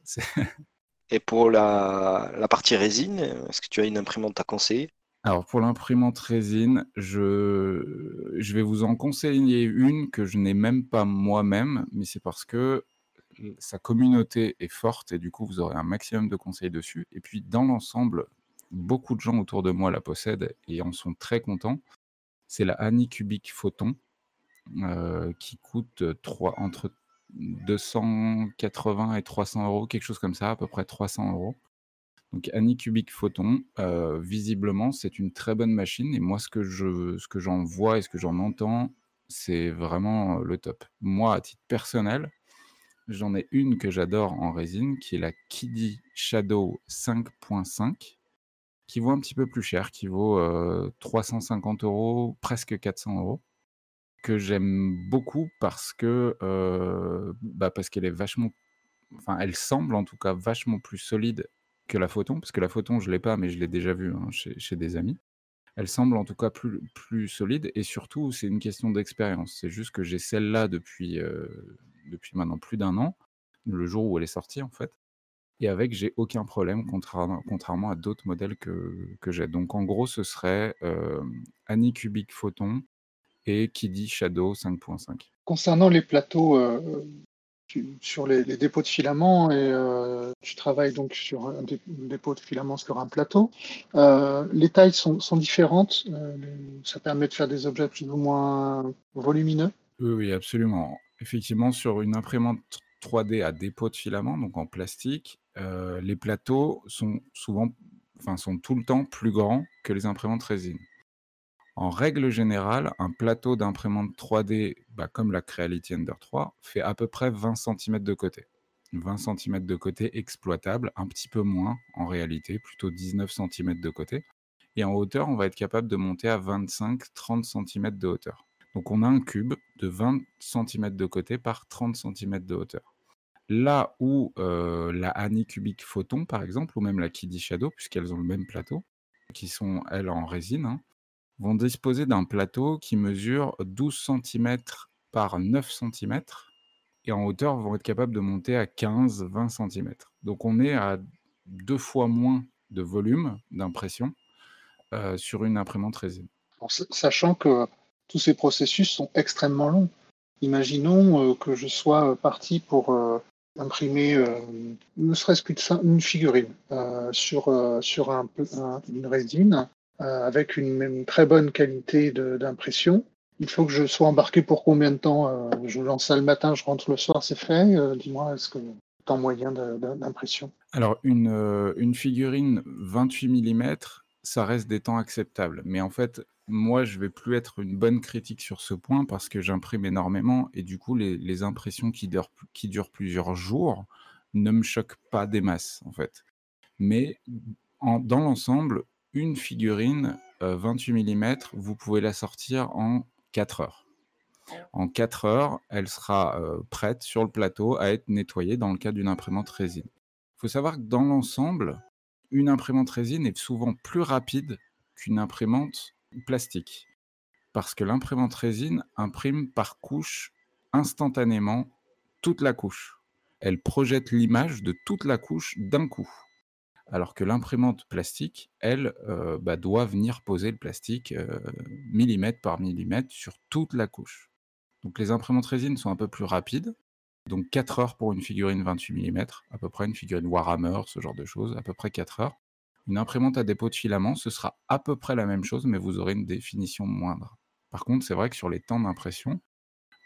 et pour la, partie résine, est-ce que tu as une imprimante à conseiller? Alors pour l'imprimante résine, je... je vais vous en conseiller une que je n'ai même pas moi-même, mais c'est parce que sa communauté est forte et du coup vous aurez un maximum de conseils dessus. Et puis dans l'ensemble, beaucoup de gens autour de moi la possèdent et en sont très contents c'est la Anycubic Photon euh, qui coûte entre 280 et 300 euros, quelque chose comme ça, à peu près 300 euros. Donc Anycubic Photon, euh, visiblement, c'est une très bonne machine. Et moi, ce que ce que j'en vois et ce que j'en entends, c'est vraiment le top. Moi, à titre personnel, j'en ai une que j'adore en résine, qui est la Kiddy Shadow 5.5 qui vaut un petit peu plus cher, qui vaut 350 euros, presque 400 euros, que j'aime beaucoup parce que bah parce qu'elle est vachement, enfin elle semble en tout cas vachement plus solide que la photon, parce que la photon je l'ai pas, mais je l'ai déjà vue hein, chez, des amis. Elle semble en tout cas plus, plus solide et surtout c'est une question d'expérience. C'est juste que j'ai celle-là depuis, depuis maintenant plus d'un an, le jour où elle est sortie en fait et avec, j'ai aucun problème, contrairement à d'autres modèles que, que j'ai. Donc en gros, ce serait euh, Anycubic Photon et Kiddy Shadow 5.5. Concernant les plateaux, euh, sur les, dépôts de filaments, et euh, tu travailles donc sur un dépôt de filaments sur un plateau, les tailles sont, sont différentes. ça permet de faire des objets plus ou moins volumineux. Oui, oui, absolument. Effectivement, sur une imprimante 3D à dépôt de filament, donc en plastique, euh, les plateaux sont souvent, enfin, sont tout le temps plus grands que les imprimantes résine. En règle générale, un plateau d'imprimante 3D, bah, comme la Creality Ender 3, fait à peu près 20 cm de côté. 20 cm de côté exploitable, un petit peu moins en réalité, plutôt 19 cm de côté. Et en hauteur, on va être capable de monter à 25-30 cm de hauteur. Donc on a un cube de 20 cm de côté par 30 cm de hauteur. Là où la Anycubic Photon, par exemple, ou même la Kiddy Shadow, puisqu'elles ont le même plateau, qui sont, elles, en résine, hein, vont disposer d'un plateau qui mesure 12 cm par 9 cm et en hauteur vont être capables de monter à 15-20 cm. Donc on est à deux fois moins de volume d'impression sur une imprimante résine. sachant que tous ces processus sont extrêmement longs. Imaginons que je sois parti pour imprimer ne serait-ce qu'une figurine sur, sur un, une résine euh, avec une, très bonne qualité d'impression. Il faut que je sois embarqué pour combien de temps euh, Je lance ça le matin, je rentre le soir, c'est fait. Euh, dis-moi, est-ce que temps moyen d'impression? Alors, une, une figurine 28 mm, ça reste des temps acceptables. Mais en fait, moi, je vais plus être une bonne critique sur ce point parce que j'imprime énormément et du coup, les, impressions qui durent, plusieurs jours ne me choquent pas des masses, en fait. Mais dans l'ensemble, une figurine 28 mm, vous pouvez la sortir en 4 heures. En 4 heures, elle sera prête sur le plateau à être nettoyée dans le cas d'une imprimante résine. Il faut savoir que dans l'ensemble, une imprimante résine est souvent plus rapide qu'une imprimante plastique. Parce que l'imprimante résine imprime par couche instantanément toute la couche. Elle projette l'image de toute la couche d'un coup alors que l'imprimante plastique, elle, euh, bah, doit venir poser le plastique euh, millimètre par millimètre sur toute la couche. Donc les imprimantes résine sont un peu plus rapides, donc 4 heures pour une figurine 28 mm, à peu près une figurine Warhammer, ce genre de choses, à peu près 4 heures. Une imprimante à dépôt de filament, ce sera à peu près la même chose, mais vous aurez une définition moindre. Par contre, c'est vrai que sur les temps d'impression,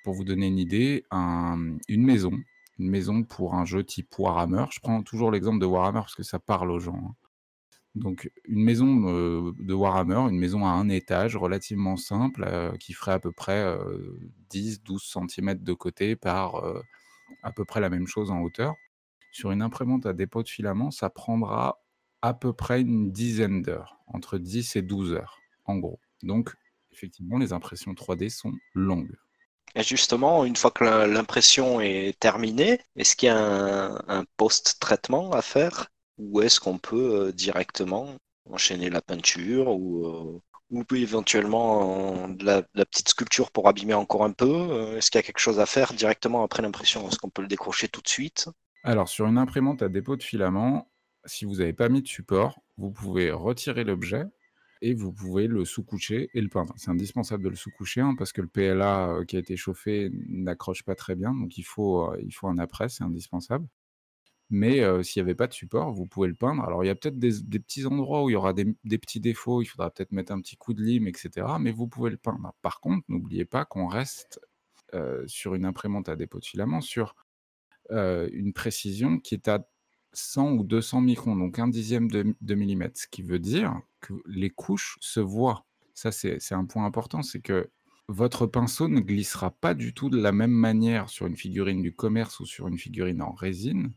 pour vous donner une idée, une maison une maison pour un jeu type Warhammer. Je prends toujours l'exemple de Warhammer parce que ça parle aux gens. Hein. Donc une maison euh, de Warhammer, une maison à un étage relativement simple, euh, qui ferait à peu près 10-12 euh, cm de côté par à peu près la même chose en hauteur. Sur une imprimante à dépôt de filament, ça prendra à peu près une dizaine d'heures, entre 10 et 12 heures, en gros. Donc effectivement, les impressions 3D sont longues. Et justement, une fois que l'impression est terminée, est-ce qu'il y a un, post-traitement à faire? Ou est-ce qu'on peut euh, directement enchaîner la peinture ou, euh, ou éventuellement de la, petite sculpture pour abîmer encore un peu euh, Est-ce qu'il y a quelque chose à faire directement après l'impression? Est-ce qu'on peut le décrocher tout de suite? Alors, sur une imprimante à dépôt de filament, si vous n'avez pas mis de support, vous pouvez retirer l'objet et vous pouvez le sous-coucher et le peindre. C'est indispensable de le sous-coucher hein, parce que le PLA euh, qui a été chauffé n'accroche pas très bien, donc il faut, euh, il faut un après, c'est indispensable. Mais s'il n'y avait pas de support, vous pouvez le peindre. Alors il y a peut-être des, petits endroits où il y aura des, petits défauts, il faudra peut-être mettre un petit coup de lime, etc. Mais vous pouvez le peindre. Par contre, n'oubliez pas qu'on reste sur une imprimante à dépôt de filament, sur une précision qui est à 100 ou 200 microns, donc un dixième de, millimètre, ce qui veut dire que les couches se voient. Ça, c'est un point important, c'est que votre pinceau ne glissera pas du tout de la même manière sur une figurine du commerce ou sur une figurine en résine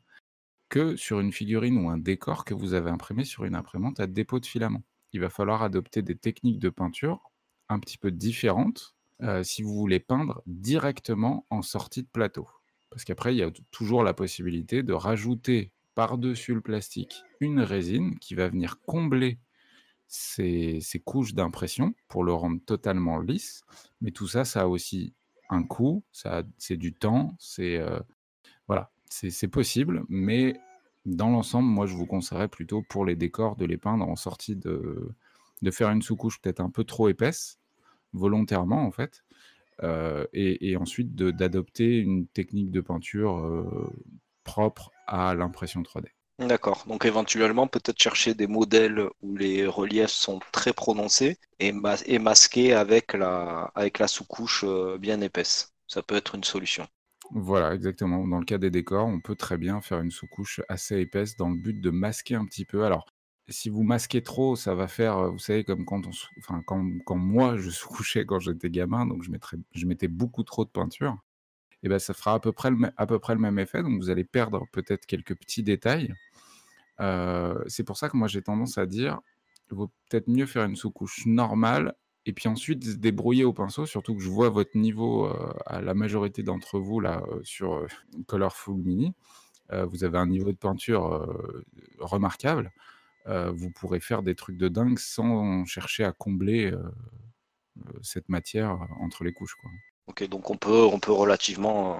que sur une figurine ou un décor que vous avez imprimé sur une imprimante à dépôt de filament. Il va falloir adopter des techniques de peinture un petit peu différentes euh, si vous voulez peindre directement en sortie de plateau. Parce qu'après, il y a toujours la possibilité de rajouter par-dessus le plastique une résine qui va venir combler ces, couches d'impression pour le rendre totalement lisse. Mais tout ça, ça a aussi un coût, c'est du temps, c'est euh, voilà, c'est possible, mais dans l'ensemble, moi je vous conseillerais plutôt pour les décors de les peindre en sortie de, faire une sous-couche peut-être un peu trop épaisse, volontairement en fait, euh, et, ensuite d'adopter une technique de peinture euh, propre à l'impression 3D. D'accord, donc éventuellement peut-être chercher des modèles où les reliefs sont très prononcés et, la, avec la sous-couche euh, bien épaisse. Ça peut être une solution. Voilà, exactement. Dans le cas des décors, on peut très bien faire une sous-couche assez épaisse dans le but de masquer un petit peu. Alors, si vous masquez trop, ça va faire, heu, vous savez, comme quand on enfin, quand quand moi je sous-couchais quand j'étais gamin, donc je mettrais je mettais beaucoup trop de peinture et bah, ça fera à peu près le à peu près le même effet, donc vous allez perdre peut-être quelques petits détails. Heu, c'est pour ça que moi j'ai tendance à dire, il vaut peut-être mieux faire une sous-couche normale et puis ensuite débrouiller au pinceau, surtout que je vois votre niveau, à la majorité d'entre vous là, sur, Colorful Mini. Vous avez un niveau de peinture, remarquable. Vous pourrez faire des trucs de dingue sans chercher à combler, cette matière, entre les couches. OK, donc on peut on peut relativement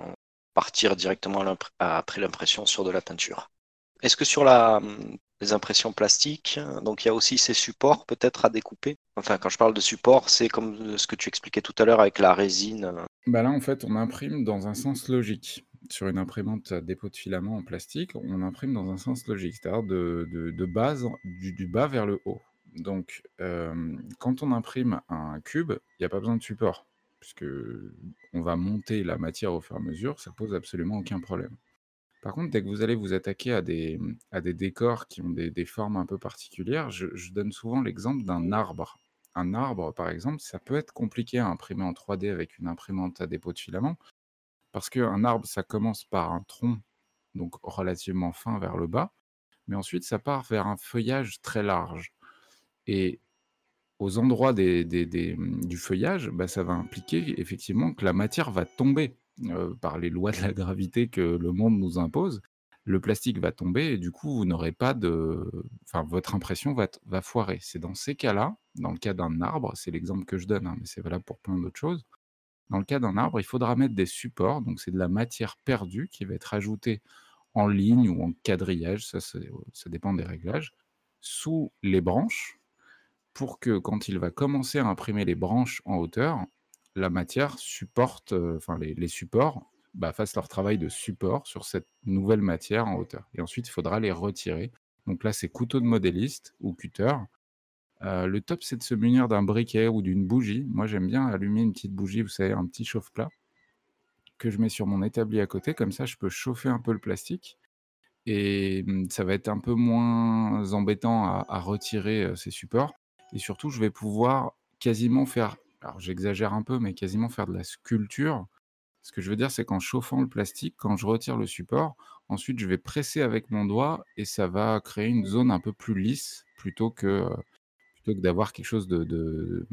partir directement après l'impression sur de la peinture. Est-ce que sur la, mmh, les impressions plastiques, donc il y a aussi ces supports peut-être à découper? Enfin, quand je parle de support, c'est comme, ce que tu expliquais tout à l'heure avec la résine, Bah, là, en fait, on imprime dans un sens logique. Sur une imprimante à dépôt de filament en plastique, on imprime dans un sens logique, c'est-à-dire de base du bas vers le haut. Donc, hem, quand on imprime un cube, il y a pas besoin de support puisque on va monter la matière au fur et à mesure, ça pose absolument aucun problème. Par contre, dès que vous allez vous attaquer à des, mmh, décors qui ont des formes un peu particulières, je donne souvent l'exemple d'un arbre. Un arbre, par exemple, ça peut être compliqué à imprimer en 3D avec une imprimante à dépôt de filament parce qu'un arbre, ça commence par un tronc, donc relativement fin vers le bas, mais ensuite ça part vers un feuillage très large et aux endroits mmh, du feuillage, bah, ça va impliquer effectivement que la matière va tomber, heu, par les lois de la gravité que le monde nous impose. Le plastique va tomber et du coup, vous n'aurez pas de enfin, votre impression va va foirer. C'est dans ces cas-là, dans le cas d'un arbre, c'est l'exemple que je donne, hein, mais c'est valable pour plein d'autres choses. Dans le cas d'un arbre, il faudra mettre des supports, donc c'est de la matière perdue qui va être ajoutée en ligne ou en quadrillage, ça heu, ça dépend des réglages, sous les branches pour que quand il va commencer à imprimer les branches en hauteur, la matière supporte, heu, enfin les supports, bah, fassent leur travail de support sur cette nouvelle matière en hauteur et ensuite il faudra les retirer. Donc là, c'est couteau de modéliste ou cutter. Heu, le top, c'est de se munir d'un briquet ou d'une bougie. Moi, j'aime bien allumer une petite bougie, vous savez, un petit chauffe-plat que je mets sur mon établi à côté, comme ça je peux chauffer un peu le plastique et mmh, ça va être un peu moins embêtant à retirer, heu, ces supports et surtout, je vais pouvoir quasiment faire alors j'exagère un peu, mais quasiment faire de la sculpture. Ce que je veux dire, c'est qu'en chauffant le plastique, quand je retire le support, ensuite je vais presser avec mon doigt et ça va créer une zone un peu plus lisse plutôt que, heu, plutôt que d'avoir quelque chose de de,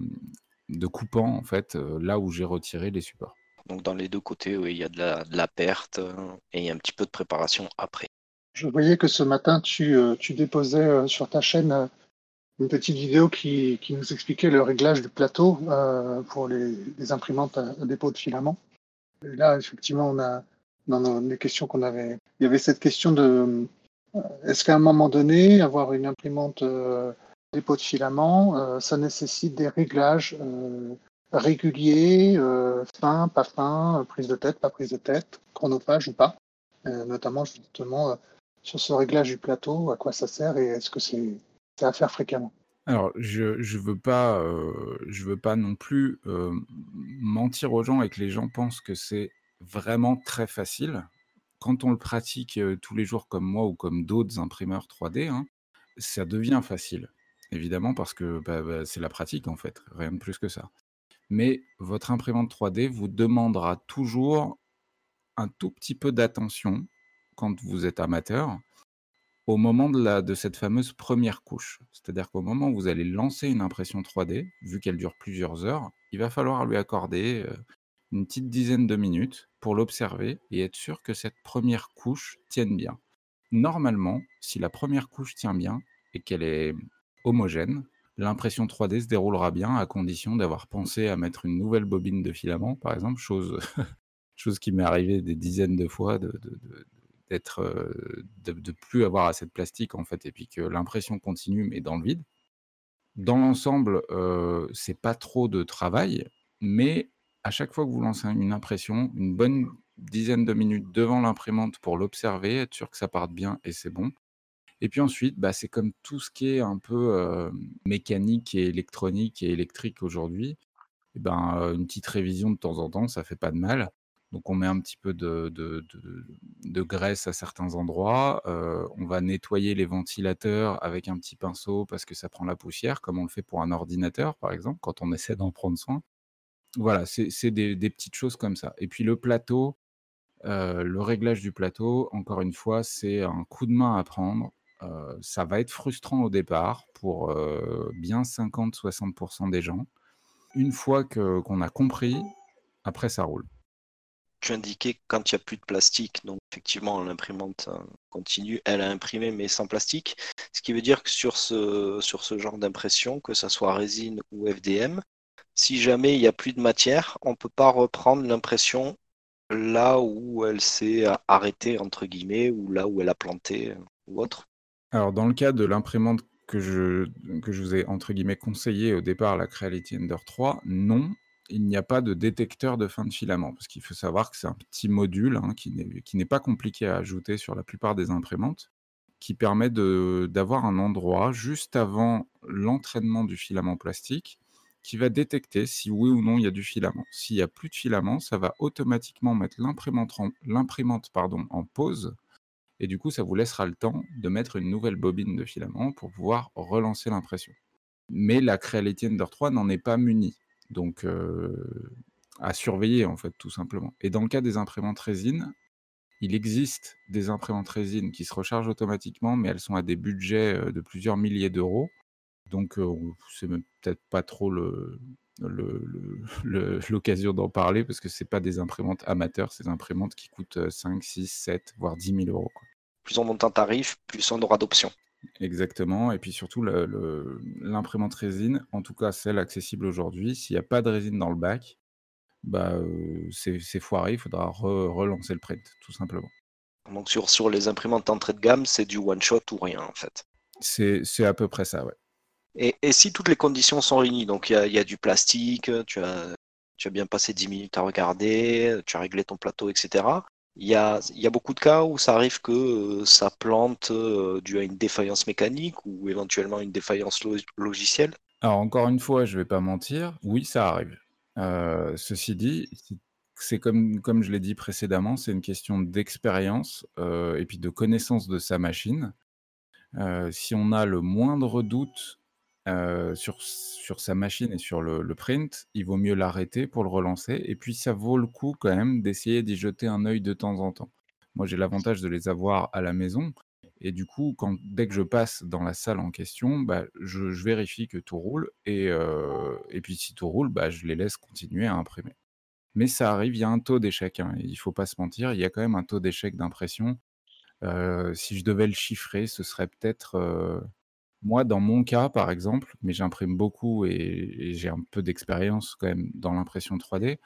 de coupant en fait, heu, là où j'ai retiré les supports. Donc dans les 2 côtés, oui, il y a de la de la perte, heu et il y a un petit peu de préparation après. Je voyais que ce matin, tu, heu, tu déposais, sur ta chaîne, une petite vidéo qui nous expliquait le réglage du plateau, heu, pour les imprimantes à dépôt de filament et là, effectivement, on a dans nos les questions qu'on avait il y avait cette question de, heu, est-ce qu'à un moment donné, avoir une imprimante, heu, dépôt de filament, heu, ça nécessite des réglages, réguliers, fins, pas heu, prise de tête, pas prise de tête, chronophage ou pas? Notamment justement, sur ce réglage du plateau, à quoi ça sert et est-ce que c'est c'est fréquemment? Alors je veux pas, heu, je veux pas non plus, hem, mentir aux gens et que les gens pensent que c'est vraiment très facile. Quand on le pratique, heu, tous les jours comme moi ou comme d'autres imprimeurs 3D, hein, ça devient facile. Évidemment parce que, bah bah, c'est la pratique en fait, rien de plus que ça. Mais votre imprimante 3D vous demandera toujours un tout petit peu d'attention quand vous êtes amateur, au moment de la cette fameuse 1re couche. C'est-à-dire qu'au moment où vous allez lancer une impression 3D, vu qu'elle dure plusieurs heures, il va falloir lui accorder, heu, une petite dizaine de minutes pour l'observer et être sûr que cette 1re couche tienne bien. Normalement, si la 1re couche tient bien et qu'elle est homogène, l'impression 3D se déroulera bien à condition d'avoir pensé à mettre une nouvelle bobine de filament, par exemple, chose qui m'est arrivée des dizaines de fois d'être, de plus avoir assez de plastique en fait et puis que l'impression continue mais dans le vide. Dans l'ensemble, c'est pas trop de travail, mais à chaque fois que vous lancez un une impression, une bonne dizaine de minutes devant l'imprimante pour l'observer, être sûr que ça parte bien et c'est bon et puis ensuite, bah, c'est comme tout ce qui est un peu, mécanique et électronique et électrique aujourd'hui ben, une petite révision de temps en temps, ça fait pas de mal. Donc on met un petit peu de, graisse à certains endroits. Euh, on va nettoyer les ventilateurs avec un petit pinceau parce que ça prend la poussière, comme on le fait pour un ordinateur, par exemple, quand on essaie d'en prendre soin. Voilà, c'est des, petites choses comme ça. Et puis le plateau, euh, le réglage du plateau, encore une fois, c'est un coup de main à prendre. Euh, ça va être frustrant au départ pour bien 50-60% des gens. Une fois qu'on a compris, après ça roule tu indiquais quand il n'y a plus de plastique, donc effectivement l'imprimante euh, continue, elle a imprimé mais sans plastique, ce qui veut dire que sur ce, sur ce genre d'impression, que ce soit résine ou FDM, si jamais il n'y a plus de matière, on ne peut pas reprendre l'impression là où elle s'est arrêtée, entre guillemets, ou là où elle a planté euh, ou autre. Alors dans le cas de l'imprimante que je, que je vous ai entre guillemets conseillé au départ, la Creality Ender 3, non, il n'y a pas de détecteur de fin de filament, parce qu'il faut savoir que c'est un petit module hein, qui n'est pas compliqué à ajouter sur la plupart des imprimantes, qui permet d'avoir un endroit juste avant l'entraînement du filament plastique qui va détecter si oui ou non il y a du filament. S'il n'y a plus de filament, ça va automatiquement mettre l'imprimante en, pause, et du coup ça vous laissera le temps de mettre une nouvelle bobine de filament pour pouvoir relancer l'impression. Mais la Creality Ender 3 n'en est pas munie. Donc, à surveiller, en fait, tout simplement. Et dans le cas des imprimantes résine, il existe des imprimantes résine qui se rechargent automatiquement, mais elles sont à des budgets de plusieurs milliers d'euros. Donc, c'est peut-être pas trop l'occasion d'en parler parce que c'est pas des imprimantes amateurs, c'est des imprimantes qui coûtent 5, 6, 7, voire 10 000 euros. Plus on monte un tarif, plus on aura d'options. Exactement et puis surtout l'imprimante résine, en tout cas celle accessible aujourd'hui, s'il n'y a pas de résine dans le bac, bah, c'est foiré, il faudra relancer le print, tout simplement. Donc sur sur les imprimantes entrée de gamme, c'est du one shot ou rien, en fait? C'est à peu près ça, ouais. Et et si toutes les conditions sont réunies, donc il y a du plastique, tu as tu as bien passé 10 minutes à regarder, tu as réglé ton plateau etc. Il y a, beaucoup de cas où ça arrive que euh, ça plante euh, dû à une défaillance mécanique ou éventuellement une défaillance logicielle. Alors encore une fois, je ne vais pas mentir, oui, ça arrive. Euh, ceci dit, c'est comme, comme je l'ai dit précédemment, c'est une question d'expérience et puis de connaissance de sa machine. si on a le moindre doute sur, sur sa machine et sur le, print, il vaut mieux l'arrêter pour le relancer. Et puis, ça vaut le coup quand même d'essayer d'y jeter un œil de temps en temps. Moi, j'ai l'avantage de les avoir à la maison. Et du coup, quand, dès que je passe dans la salle en question, bah, je, vérifie que tout roule. Et, et puis, si tout roule, bah, je les laisse continuer à imprimer. Mais ça arrive, il y a un taux d'échec. Hein, il faut pas se mentir, il y a quand même un taux d'échec d'impression. si je devais le chiffrer, ce serait peut-être moi, dans mon cas, par exemple, mais j'imprime beaucoup et, j'ai un peu d'expérience quand même dans l'impression 3D,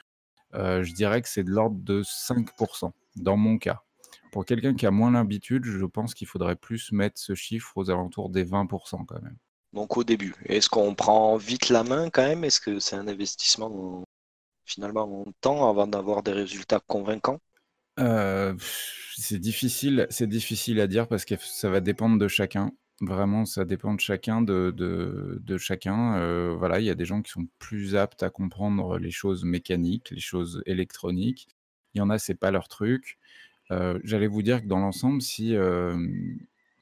euh, je dirais que c'est de l'ordre de 5%, dans mon cas. Pour quelqu'un qui a moins l'habitude, je pense qu'il faudrait plus mettre ce chiffre aux alentours des 20% quand même. Donc au début, est-ce qu'on prend vite la main quand même? Est-ce que c'est un investissement finalement en temps avant d'avoir des résultats convaincants? Euh, c'est difficile, c'est difficile à dire parce que ça va dépendre de chacun. Vraiment, ça dépend de chacun, de de chacun, euh, voilà, il y a des gens qui sont plus aptes à comprendre les choses mécaniques, les choses électroniques. Il y en a, c'est pas leur truc. Euh, j'allais vous dire que dans l'ensemble, si,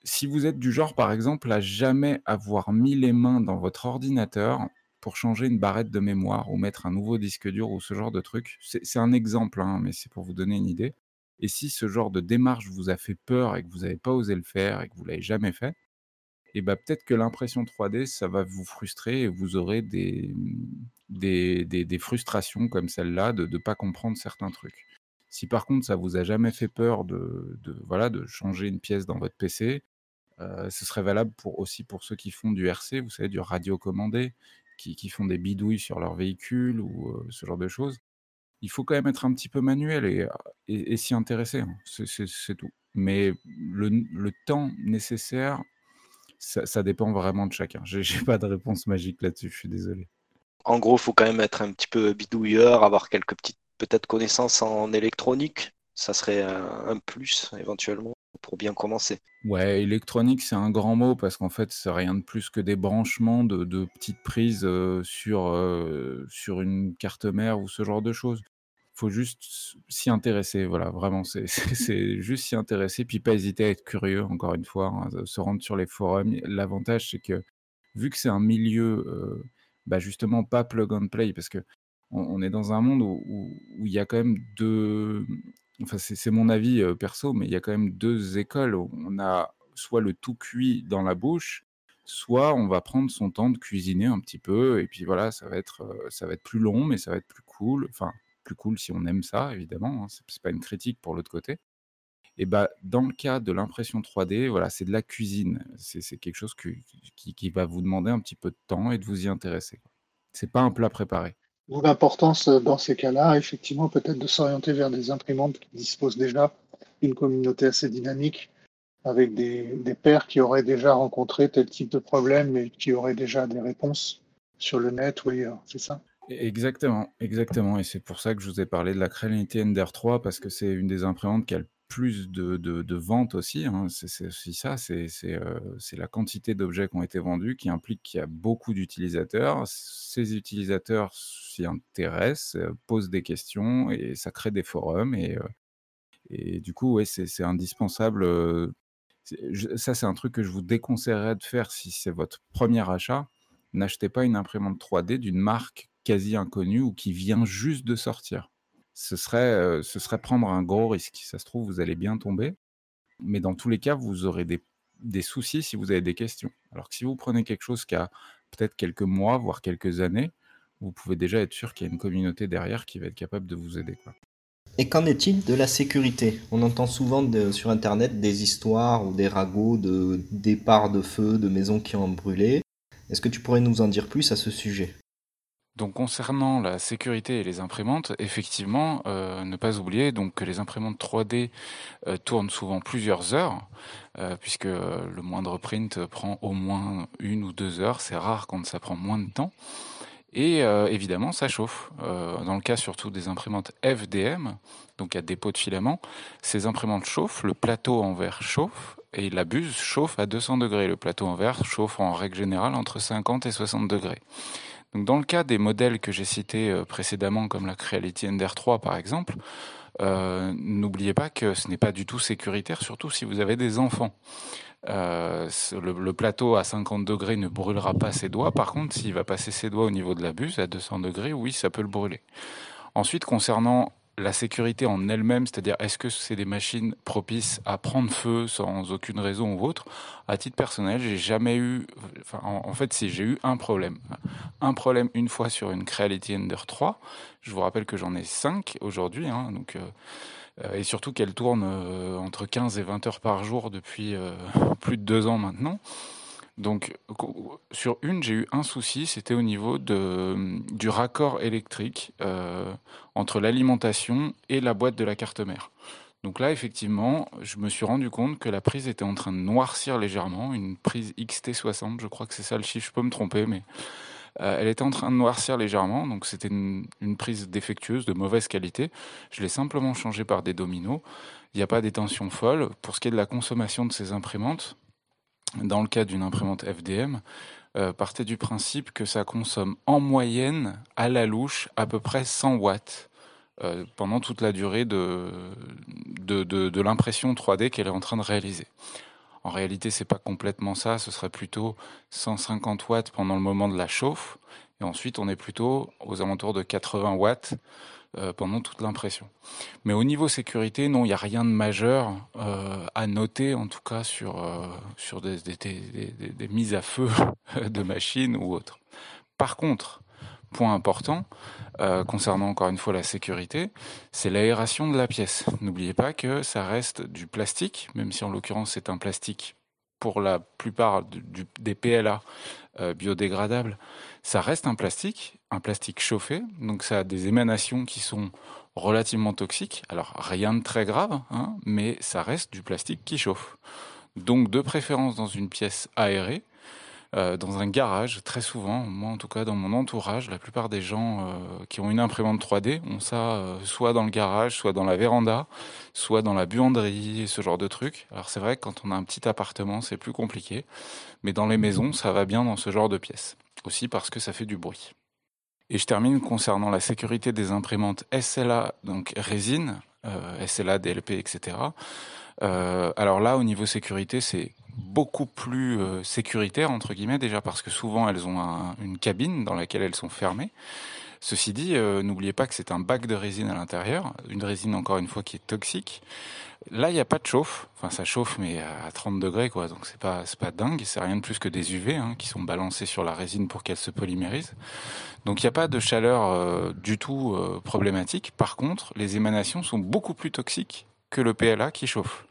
si vous êtes du genre, par exemple, à jamais avoir mis les mains dans votre ordinateur pour changer une barrette de mémoire ou mettre un nouveau disque dur ou ce genre de truc, c'est un exemple, hein, mais c'est pour vous donner une idée et si ce genre de démarche vous a fait peur et que vous n'avez pas osé le faire et que vous l'avez jamais fait et bah, peut-être que l'impression 3D, ça va vous frustrer et vous aurez des, mmh, des, frustrations comme celle-là de ne pas comprendre certains trucs. Si par contre ça vous a jamais fait peur de, de voilà, de changer une pièce dans votre PC, euh, ce serait valable pour, aussi pour ceux qui font du RC, vous savez, du radio commandé, qui, qui font des bidouilles sur leur véhicule ou ce genre de choses. Il faut quand même être un petit peu manuel et, et, s'y intéresser, hein. c'est tout. Mais le, le temps nécessaire ça, dépend vraiment de chacun. J'ai pas de réponse magique là-dessus, je suis désolé. En gros, il faut quand même être un petit peu bidouilleur, avoir quelques petites peut-être connaissances en électronique. Ça serait un, plus éventuellement pour bien commencer. Ouais, électronique, c'est un grand mot parce qu'en fait, c'est rien de plus que des branchements de, petites prises euh, sur, euh, sur une carte mère ou ce genre de choses. Faut juste s'y intéresser, voilà, vraiment, c'est juste s'y intéresser, puis pas hésiter à être curieux, encore une fois, hein, se rendre sur les forums. L'avantage, c'est que vu que c'est un milieu, bah, justement pas plug and play, parce que on, est dans un monde où, il y a quand même deux, enfin c'est mon avis perso, mais il y a quand même deux écoles. On a soit le tout cuit dans la bouche, soit on va prendre son temps de cuisiner un petit peu, et puis voilà, ça va être, ça va être plus long, mais ça va être plus cool. Enfin, plus cool si on aime ça, évidemment. Hein, c'est pas une critique pour l'autre côté. Et bah, dans le cas de l'impression 3D, voilà, c'est de la cuisine. C'est quelque chose qui, qui, va vous demander un petit peu de temps et de vous y intéresser. C'est pas un plat préparé. L'importance euh, dans ces cas-là, effectivement, peut-être de s'orienter vers des imprimantes qui disposent déjà d'une communauté assez dynamique, avec des, des pairs qui auraient déjà rencontré tel type de problème et qui auraient déjà des réponses sur le net oui, c'est ça Exactement, exactement. Et c'est pour ça que je vous ai parlé de la Creality Ender 3, parce que c'est une des imprimantes qui a le plus de, de, ventes aussi. Hein. C'est aussi ça, c'est euh, la quantité d'objets qui ont été vendus qui implique qu'il y a beaucoup d'utilisateurs. Ces utilisateurs s'y intéressent, euh, posent des questions et ça crée des forums. Et, euh, et du coup, ouais, c'est indispensable. ça, c'est un truc que je vous déconseillerais de faire si c'est votre premier achat. N'achetez pas une imprimante 3D d'une marque quasi inconnu ou qui vient juste de sortir. Ce serait, euh, ce serait prendre un gros risque. Ça se trouve, vous allez bien tomber, mais dans tous les cas, vous aurez des, soucis si vous avez des questions. Alors que si vous prenez quelque chose qui a peut-être quelques mois, voire quelques années, vous pouvez déjà être sûr qu'il y a une communauté derrière qui va être capable de vous aider. Et qu'en est-il de la sécurité? On entend souvent sur Internet des histoires ou des ragots de départs de feu, de maisons qui ont brûlé. Est-ce que tu pourrais nous en dire plus à ce sujet? Donc concernant la sécurité et les imprimantes, effectivement, euh, ne pas oublier donc que les imprimantes 3D euh, tournent souvent plusieurs heures, euh, puisque le moindre print prend au moins une ou deux heures. C'est rare quand ça prend moins de temps. Et évidemment, ça chauffe. dans le cas surtout des imprimantes FDM, donc à dépôt de filament, ces imprimantes chauffent, le plateau en verre chauffe et la buse chauffe à 200 degrés. Le plateau en verre chauffe en règle générale entre 50 et 60 degrés dans le cas des modèles que j'ai cités euh, précédemment, comme la Creality Ender 3 par exemple, euh, n'oubliez pas que ce n'est pas du tout sécuritaire, surtout si vous avez des enfants. Euh, le, plateau à 50 degrés ne brûlera pas ses doigts. Par contre, s'il va passer ses doigts au niveau de la buse à 200 degrés, oui, ça peut le brûler. Ensuite, concernant la sécurité en elle-même, c'est-à-dire est-ce que c'est des machines propices à prendre feu sans aucune raison ou autre À titre personnel, j'ai jamais eu, enfin, en, fait, si j'ai eu un problème, un problème une fois sur une Creality Ender 3. Je vous rappelle que j'en ai 5 aujourd'hui, hein, donc. Euh, euh, et surtout qu'elle tourne euh, entre 15 et 20 heures par jour depuis plus de deux ans maintenant. Donc, sur une, j'ai eu un souci, c'était au niveau de, du raccord électrique euh, entre l'alimentation et la boîte de la carte mère. Donc là, effectivement, je me suis rendu compte que la prise était en train de noircir légèrement, une prise XT60, je crois que c'est ça le chiffre, je peux me tromper, mais euh, elle était en train de noircir légèrement, donc c'était une, une, prise défectueuse, de mauvaise qualité. Je l'ai simplement changée par des dominos. Il n'y a pas des tensions folles. Pour ce qui est de la consommation de ces imprimantes, dans le cas d'une imprimante FDM, euh, partez du principe que ça consomme en moyenne, à la louche, à peu près 100 watts euh, pendant toute la durée de, de, l'impression 3D qu'elle est en train de réaliser. En réalité, c'est pas complètement ça, ce serait plutôt 150 watts pendant le moment de la chauffe, et ensuite on est plutôt aux alentours de 80 watts pendant toute l'impression. Mais au niveau sécurité, non, il n'y a rien de majeur euh, à noter, en tout cas sur, euh, sur des, mises à feu de machines ou autres. Par contre, point important, concernant encore une fois la sécurité, c'est l'aération de la pièce. N'oubliez pas que ça reste du plastique, même si en l'occurrence c'est un plastique pour la plupart des PLA biodégradables ça reste un plastique, un plastique chauffé, donc ça a des émanations qui sont relativement toxiques. Alors rien de très grave, hein, mais ça reste du plastique qui chauffe. Donc de préférence dans une pièce aérée, euh, dans un garage, très souvent, moi en tout cas dans mon entourage, la plupart des gens euh, qui ont une imprimante 3D ont ça euh, soit dans le garage, soit dans la véranda, soit dans la buanderie, ce genre de trucs. Alors c'est vrai que quand on a un petit appartement, c'est plus compliqué, mais dans les maisons, ça va bien dans ce genre de pièces aussi parce que ça fait du bruit. Et je termine concernant la sécurité des imprimantes SLA, donc résine, euh, SLA, DLP, etc. Euh, alors là, au niveau sécurité, c'est beaucoup plus euh, sécuritaire, entre guillemets, déjà parce que souvent elles ont une cabine dans laquelle elles sont fermées. Ceci dit, n'oubliez pas que c'est un bac de résine à l'intérieur, une résine encore une fois qui est toxique. Là, il n'y a pas de chauffe. Enfin, ça chauffe, mais à 30 degrés, quoi. Donc, c'est pas, pas dingue. C'est rien de plus que des UV hein, qui sont balancés sur la résine pour qu'elle se polymérise. Donc, il n'y a pas de chaleur euh, du tout euh, problématique. Par contre, les émanations sont beaucoup plus toxiques que le PLA qui chauffe.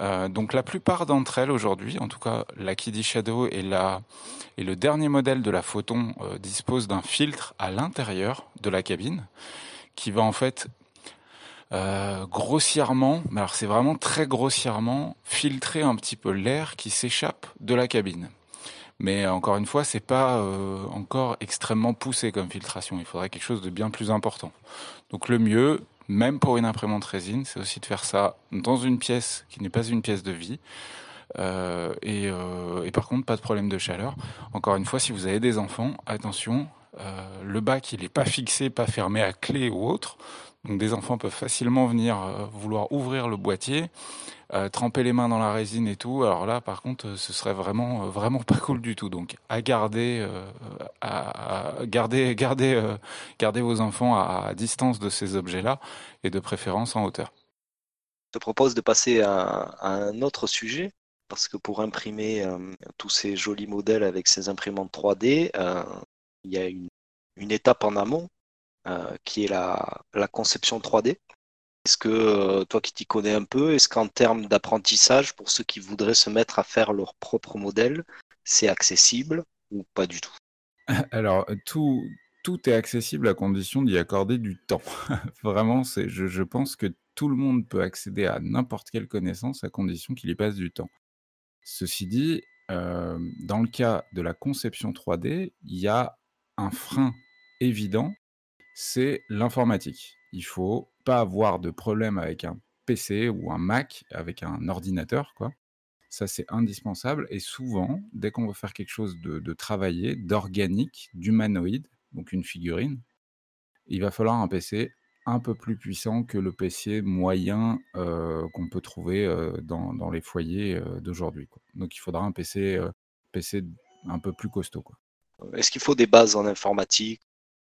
Euh, donc, la plupart d'entre elles aujourd'hui, en tout cas, la Kiddy Shadow et le dernier modèle de la Photon dispose d'un filtre à l'intérieur de la cabine qui va en fait euh, grossièrement, mais alors c'est vraiment très grossièrement, filtrer un petit peu l'air qui s'échappe de la cabine. Mais encore une fois, c'est pas euh, encore extrêmement poussé comme filtration. Il faudrait quelque chose de bien plus important. Donc le mieux, même pour une imprimante résine, c'est aussi de faire ça dans une pièce qui n'est pas une pièce de vie. Euh, et, et, par contre, pas de problème de chaleur. Encore une fois, si vous avez des enfants, attention, le bac il n'est pas fixé, pas fermé à clé ou autre. Donc des enfants peuvent facilement venir euh, vouloir ouvrir le boîtier, euh, tremper les mains dans la résine et tout. Alors là, par contre, euh, ce serait vraiment vraiment pas cool du tout. Donc à garder, à, garder, garder, garder vos enfants à, distance de ces objets-là et de préférence en hauteur. Je te propose de passer à, un autre sujet parce que pour imprimer tous ces jolis modèles avec ces imprimantes 3D, il y a une étape en amont euh, qui est la, conception 3D. Est-ce que euh, toi qui t'y connais un peu, est-ce qu'en termes d'apprentissage, pour ceux qui voudraient se mettre à faire leur propre modèle, c'est accessible ou pas du tout? Alors, tout, est accessible à condition d'y accorder du temps. Vraiment, c'est, je, pense que tout le monde peut accéder à n'importe quelle connaissance à condition qu'il y passe du temps. Ceci dit, euh, dans le cas de la conception 3D, il y a un frein évident c'est l'informatique. Il faut pas avoir de problème avec un PC ou un Mac, avec un ordinateur, quoi. Ça, c'est indispensable. Et souvent, dès qu'on veut faire quelque chose de, de travaillé, d'organique, d'humanoïde, donc une figurine, il va falloir un PC un peu plus puissant que le PC moyen euh, qu'on peut trouver euh, dans, les foyers euh, d'aujourd'hui. Donc il faudra un PC, PC un peu plus costaud. Est-ce qu'il faut des bases en informatique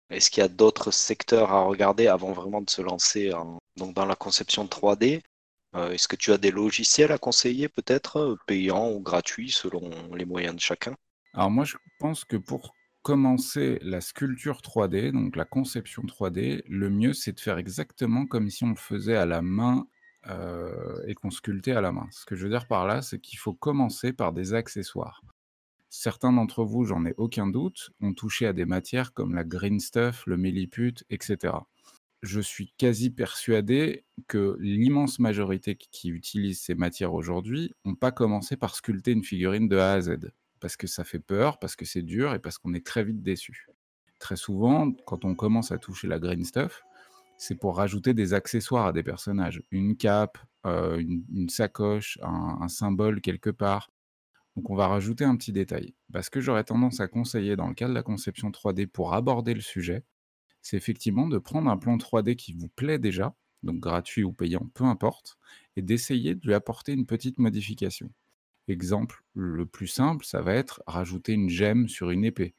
est-ce qu'il y a d'autres secteurs à regarder avant vraiment de se lancer dans la conception 3D euh, Est-ce que tu as des logiciels à conseiller peut-être, euh, payants ou gratuits selon les moyens de chacun? Alors moi je pense que pour commencer la sculpture 3D, donc la conception 3D, le mieux c'est de faire exactement comme si on le faisait à la main euh, et qu'on sculptait à la main. Ce que je veux dire par là, c'est qu'il faut commencer par des accessoires. Certains d'entre vous, j'en ai aucun doute, ont touché à des matières comme la green stuff, le milliput, etc. Je suis quasi persuadé que l'immense majorité qui utilise ces matières aujourd'hui n'ont pas commencé par sculpter une figurine de A à Z, parce que ça fait peur, parce que c'est dur et parce qu'on est très vite déçu. Très souvent, quand on commence à toucher la green stuff, c'est pour rajouter des accessoires à des personnages. Une cape, euh, une, sacoche, un, symbole quelque part, donc on va rajouter un petit détail. ce que j'aurais tendance à conseiller dans le cas de la conception 3D pour aborder le sujet, c'est effectivement de prendre un plan 3D qui vous plaît déjà, donc gratuit ou payant, peu importe, et d'essayer de lui apporter une petite modification. Exemple le plus simple, ça va être rajouter une gemme sur une épée,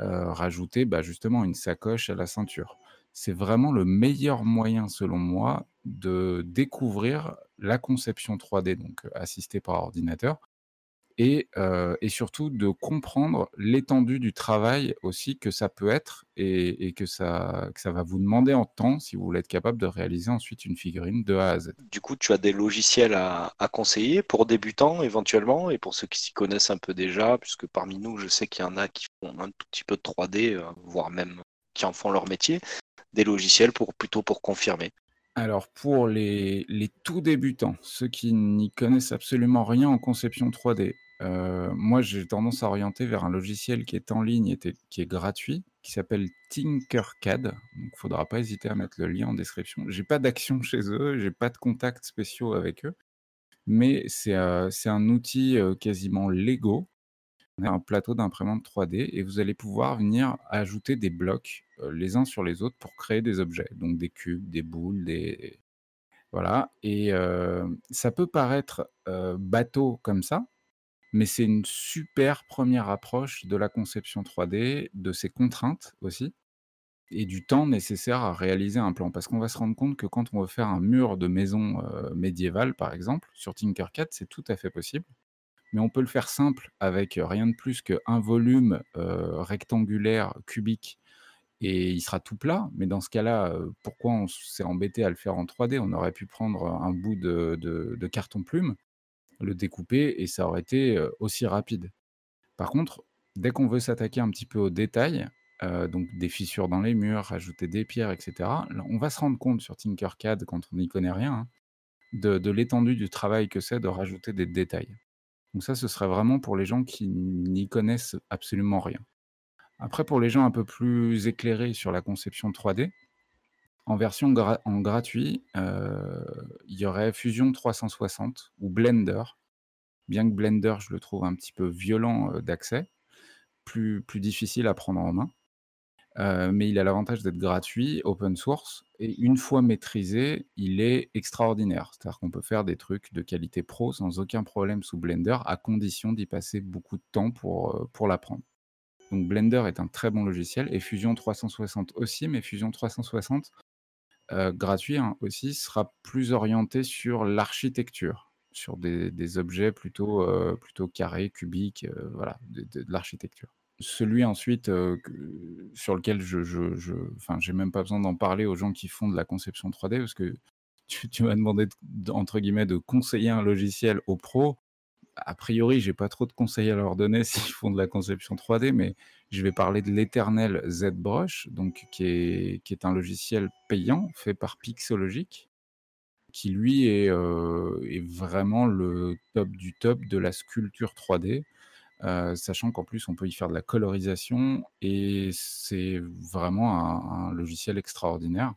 euh, rajouter bah, justement une sacoche à la ceinture. C'est vraiment le meilleur moyen, selon moi, de découvrir la conception 3D, donc assistée par ordinateur, et, et surtout de comprendre l'étendue du travail aussi que ça peut être et, que, ça, que ça va vous demander en temps si vous voulez être capable de réaliser ensuite une figurine de A à Z. Du coup, tu as des logiciels à, à conseiller pour débutants éventuellement et pour ceux qui s'y connaissent un peu déjà, puisque parmi nous, je sais qu'il y en a qui font un tout petit peu de 3D, euh, voire même qui en font leur métier, des logiciels pour plutôt pour confirmer. Alors pour les, les tout débutants, ceux qui n'y connaissent absolument rien en conception 3D, euh, moi, j'ai tendance à orienter vers un logiciel qui est en ligne et qui est gratuit, qui s'appelle Tinkercad. Il ne faudra pas hésiter à mettre le lien en description. J'ai pas d'action chez eux, j'ai pas de contacts spéciaux avec eux, mais c'est euh, un outil euh, quasiment Lego un plateau d'imprimante 3D et vous allez pouvoir venir ajouter des blocs les uns sur les autres pour créer des objets, donc des cubes, des boules, des voilà et ça peut paraître bateau comme ça, mais c'est une super première approche de la conception 3D, de ses contraintes aussi et du temps nécessaire à réaliser un plan. Parce qu'on va se rendre compte que quand on veut faire un mur de maison médiévale, par exemple, sur Tinkercad, c'est tout à fait possible mais on peut le faire simple avec rien de plus qu'un volume rectangulaire cubique et il sera tout plat. Mais dans ce cas-là, pourquoi on s'est embêté à le faire en 3D On aurait pu prendre un bout de, carton plume, le découper et ça aurait été aussi rapide. Par contre, dès qu'on veut s'attaquer un petit peu aux détails, donc des fissures dans les murs, rajouter des pierres, etc., on va se rendre compte sur Tinkercad, quand on n'y connaît rien, hein, de l'étendue du travail que c'est de rajouter des détails. Donc ça, ce serait vraiment pour les gens qui n'y connaissent absolument rien. Après, pour les gens un peu plus éclairés sur la conception 3D, en version en gratuit, euh, il y aurait Fusion 360 ou Blender. Bien que Blender, je le trouve un petit peu violent euh, d'accès, plus, plus difficile à prendre en main. Euh, mais il a l'avantage d'être gratuit, open source, et une fois maîtrisé, il est extraordinaire. C'est-à-dire qu'on peut faire des trucs de qualité pro sans aucun problème sous Blender, à condition d'y passer beaucoup de temps pour, pour l'apprendre. Donc Blender est un très bon logiciel, et Fusion 360 aussi, mais Fusion 360, euh, gratuit hein, aussi, sera plus orienté sur l'architecture, sur des, objets plutôt, plutôt carrés, cubiques, voilà, de l'architecture. Celui ensuite, sur lequel je je j'ai même pas besoin d'en parler aux gens qui font de la conception 3D parce que tu m'as demandé entre guillemets «de conseiller un logiciel aux pros». A priori, j'ai pas trop de conseils à leur donner s'ils font de la conception 3D, mais je vais parler de l'éternel ZBrush, donc qui est un logiciel payant fait par Pixologic, qui lui est, est vraiment le top du top de la sculpture 3D sachant qu'en plus on peut y faire de la colorisation et c'est vraiment un, logiciel extraordinaire.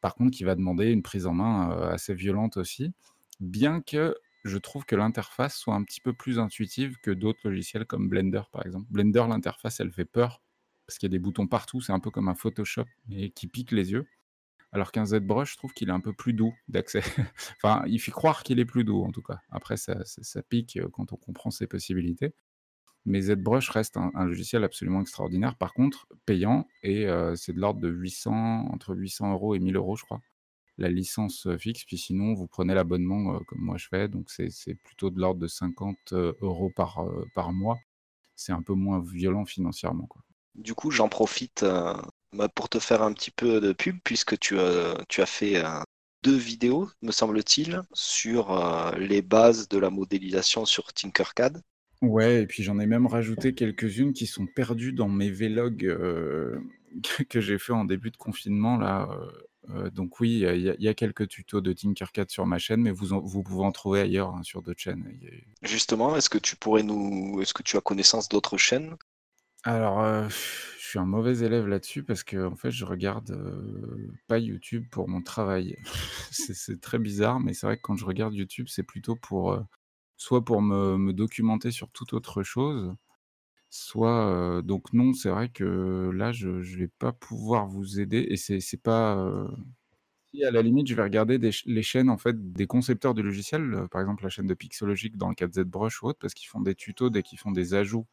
Par contre, qui va demander une prise en main assez violente aussi, bien que je trouve que l'interface soit un petit peu plus intuitive que d'autres logiciels comme Blender par exemple. Blender, l'interface, elle fait peur parce qu'il y a des boutons partout, c'est un peu comme un Photoshop qui pique les yeux. Alors qu'un ZBrush, je trouve qu'il est un peu plus doux d'accès. enfin, il fait croire qu'il est plus doux en tout cas. Après, ça pique quand on comprend ses possibilités. Mais ZBrush reste un, logiciel absolument extraordinaire, par contre, payant, et c'est de l'ordre de 800, entre 800 euros et 1000 euros, je crois, la licence fixe. Puis sinon, vous prenez l'abonnement comme moi je fais, donc c'est plutôt de l'ordre de 50 euros par, par mois. C'est un peu moins violent financièrement. Quoi. Du coup, j'en profite bah, pour te faire un petit peu de pub, puisque tu, tu as fait deux vidéos, me semble-t-il, sur les bases de la modélisation sur Tinkercad. Ouais et puis j'en ai même rajouté quelques-unes qui sont perdues dans mes vlogs, que j'ai fait en début de confinement là, euh, euh, donc oui, il y a quelques tutos de Tinkercad sur ma chaîne, mais vous vous pouvez en trouver ailleurs, hein, sur d'autres chaînes. Justement, est-ce que tu pourrais nous est-ce que tu as connaissance d'autres chaînes? Alors, je suis un mauvais élève là-dessus parce que en fait, je regarde, pas YouTube pour mon travail. C'est très bizarre, mais c'est vrai que quand je regarde YouTube, c'est plutôt pour, soit pour me documenter sur toute autre chose, soit, donc non, c'est vrai que là, je ne vais pas pouvoir vous aider et c'est pas, si à la limite, je vais regarder les chaînes, en fait, des concepteurs de logiciels, par exemple la chaîne de Pixologic dans le cas de ZBrush ou autre, parce qu'ils font des tutos dès qu'ils font des ajouts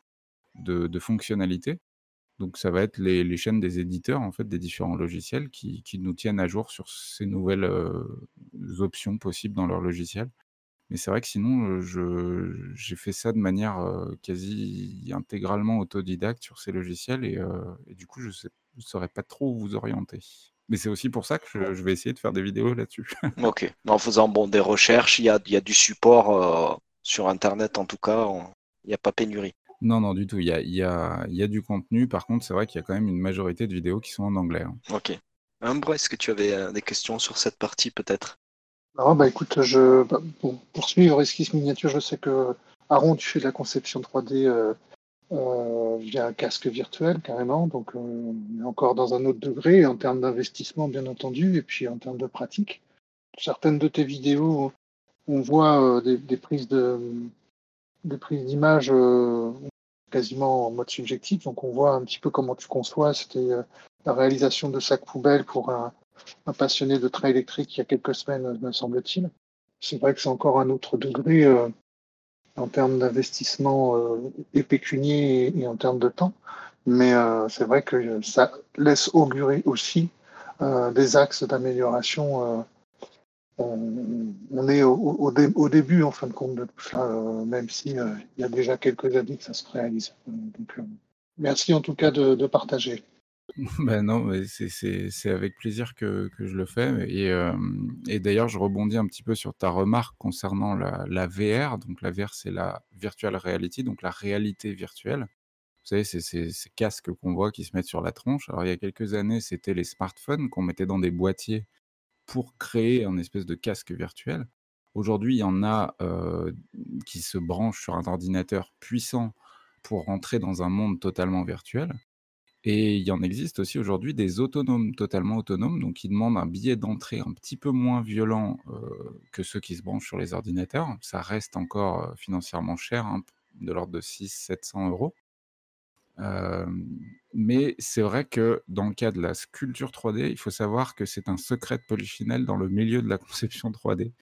de fonctionnalités. Donc ça va être les chaînes des éditeurs, en fait, des différents logiciels qui qui nous tiennent à jour sur ces nouvelles, options possibles dans leur logiciel. Mais c'est vrai que sinon, j'ai fait ça de manière, quasi intégralement autodidacte sur ces logiciels et du coup, je ne saurais pas trop où vous orienter. Mais c'est aussi pour ça que je vais essayer de faire des vidéos là-dessus. OK. En faisant, bon, des recherches, il y a y a du support, sur internet en tout cas, il n'y a pas pénurie? Non, non, du tout. Il y a y a y a du contenu. Par contre, c'est vrai qu'il y a quand même une majorité de vidéos qui sont en anglais, hein. OK. Umbre, est-ce que tu avais, des questions sur cette partie peut-être? Non, bah écoute, bah, pour poursuivre Esquisse Miniature, je sais que Aaron, tu fais de la conception 3D euh, euh, via un casque virtuel carrément, donc euh, on est encore dans un autre degré en termes d'investissement bien entendu, et puis en termes de pratique. Certaines de tes vidéos, on voit des, prises de des prises d'images quasiment en mode subjectif. Donc on voit un petit peu comment tu conçois. C'était la réalisation de sacs poubelles pour un, passionné de train électrique il y a quelques semaines, me semble-t-il. C'est vrai que c'est encore un autre degré en termes d'investissement et pécunier et, en termes de temps. Mais c'est vrai que ça laisse augurer aussi des axes d'amélioration on, est au, début, en fin de compte, de tout euh, même si euh, il y a déjà quelques années que ça se réalise. Euh, merci en tout cas de, partager. Ben non, c'est avec plaisir que, je le fais. Et, d'ailleurs, je rebondis un petit peu sur ta remarque concernant la, VR. Donc la VR, c'est la virtual reality, donc la réalité virtuelle. Vous savez, c'est ces casques qu'on voit qui se mettent sur la tronche. Alors il y a quelques années, c'était les smartphones qu'on mettait dans des boîtiers pour créer un espèce de casque virtuel. Aujourd'hui, il y en a qui se branchent sur un ordinateur puissant pour rentrer dans un monde totalement virtuel. Et il y en existe aussi aujourd'hui des autonomes, totalement autonomes, donc qui demandent un billet d'entrée un petit peu moins violent que ceux qui se branchent sur les ordinateurs. Ça reste encore financièrement cher, hein, de l'ordre de 600-700 euros mais c'est vrai que dans le cas de la sculpture 3D, il faut savoir que c'est un secret de Polychinelle dans le milieu de la conception 3D,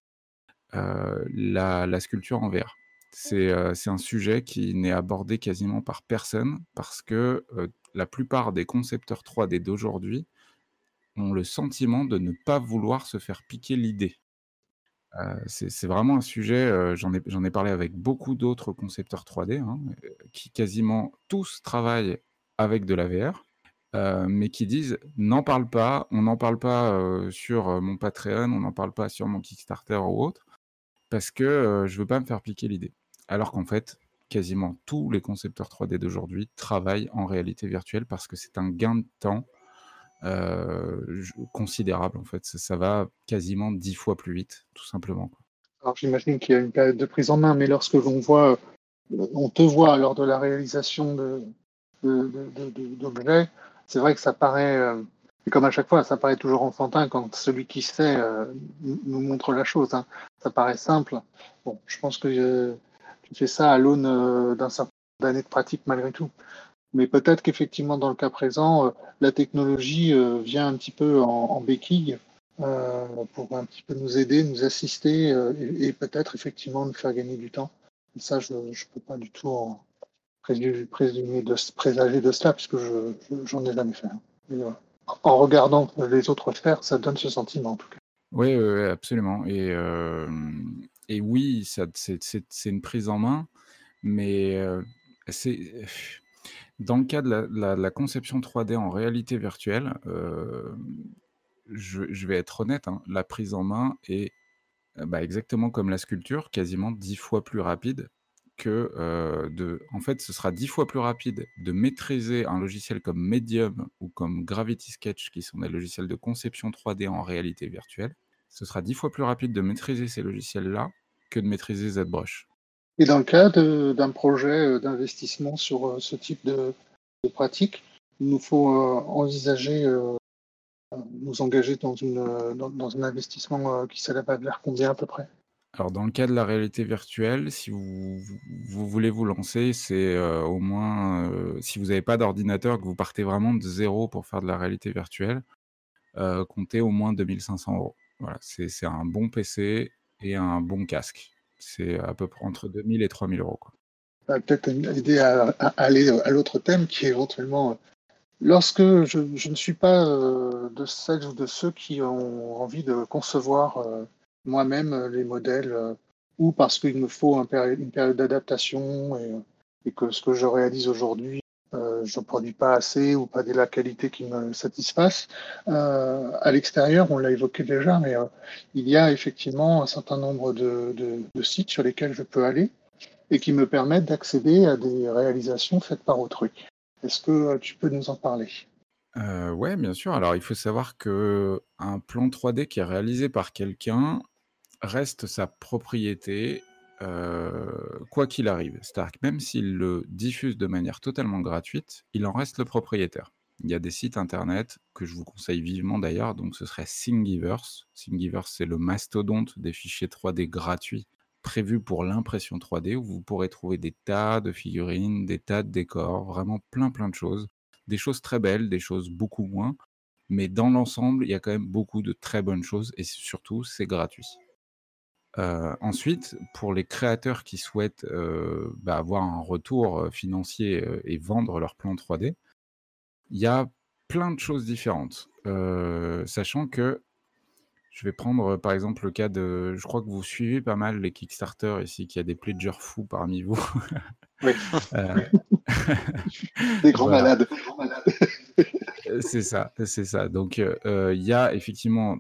la sculpture en VR. C'est, un sujet qui n'est abordé quasiment par personne parce que, la plupart des concepteurs 3D d'aujourd'hui ont le sentiment de ne pas vouloir se faire piquer l'idée. c'est vraiment un sujet, j'en ai parlé avec beaucoup d'autres concepteurs 3D, hein, qui quasiment tous travaillent avec de la VR, mais qui disent: «N'en parle pas, on n'en parle pas, sur, mon Patreon, on n'en parle pas sur mon Kickstarter ou autre, parce que, je veux pas me faire piquer l'idée». Alors qu'en fait, quasiment tous les concepteurs 3D d'aujourd'hui travaillent en réalité virtuelle parce que c'est un gain de temps euh, considérable en fait. Ça, va quasiment dix fois plus vite, tout simplement. Alors j'imagine qu'il y a une période de prise en main, mais lorsque l'on voit, euh, on te voit lors de la réalisation d'objets, c'est vrai que ça paraît, euh, comme à chaque fois, ça paraît toujours enfantin quand celui qui sait nous montre la chose. Hein. Ça paraît simple. Bon, je pense que tu fais ça à l'aune d'un certain nombre d'années de pratique malgré tout. Mais peut-être qu'effectivement, dans le cas présent, euh, la technologie euh, vient un petit peu en, béquille euh, pour un petit peu nous aider, nous assister et, peut-être effectivement nous faire gagner du temps. ça, je ne peux pas du tout en présumer de, présager de cela, puisque je j'en ai jamais fait. en regardant les autres faire, ça donne ce sentiment en tout cas. Oui, absolument. Et, et oui, c'est une prise en main, mais c'est dans le cas de la conception 3D en réalité virtuelle, je vais être honnête, hein, la prise en main est, bah, exactement comme la sculpture, quasiment 10 fois plus rapide que, de en fait, ce sera 10 fois plus rapide de maîtriser un logiciel comme Medium ou comme Gravity Sketch, qui sont des logiciels de conception 3D en réalité virtuelle. Ce sera 10 fois plus rapide de maîtriser ces logiciels-là que de maîtriser ZBrush. Et dans le cas d'un projet euh, d'investissement sur euh, ce type de, pratique, il nous faut euh, envisager, nous engager dans, une, dans, un investissement qui s'élève à vers combien à peu près alors dans le cas de la réalité virtuelle, si vous, vous, voulez vous lancer, c'est au moins, si vous n'avez pas d'ordinateur, que vous partez vraiment de zéro pour faire de la réalité virtuelle, comptez au moins 2500 euros. Voilà, c'est un bon PC et un bon casque. C'est à peu près entre 2000 et 3000 euros. Peut-être une idée à, aller à l'autre thème qui est éventuellement euh, lorsque je, ne suis pas euh, de celles ou de ceux qui ont envie de concevoir euh, moi-même les modèles ou parce qu'il me faut une période d'adaptation et, et, que ce que je réalise aujourd'hui euh, je ne produis pas assez ou pas de la qualité qui me satisfasse. Euh, à l'extérieur, on l'a évoqué déjà, mais euh, il y a effectivement un certain nombre de, sites sur lesquels je peux aller et qui me permettent d'accéder à des réalisations faites par autrui. Est-ce que tu peux nous en parler? Ouais, bien sûr. Alors, il faut savoir que un plan 3D qui est réalisé par quelqu'un reste sa propriété quoi qu'il arrive. Que même s'il le diffuse de manière totalement gratuite, il en reste le propriétaire. Il y a des sites internet que je vous conseille vivement d'ailleurs, donc ce serait Thingiverse. Thingiverse, c'est le mastodonte des fichiers 3D gratuits prévu pour l'impression 3D où vous pourrez trouver des tas de figurines, des tas de décors, vraiment plein plein de choses. Des choses très belles, des choses beaucoup moins, mais dans l'ensemble, il y a quand même beaucoup de très bonnes choses et surtout, c'est gratuit. Euh, ensuite, pour les créateurs qui souhaitent euh, bah, avoir un retour financier et vendre leur plan 3D, il y a plein de choses différentes. sachant que je vais prendre par exemple le cas de. Je crois que vous suivez pas mal les Kickstarter ici, qu'il y a des pledgers fous parmi vous. Oui. des grands malades. C'est ça, c'est ça. Donc, il y a effectivement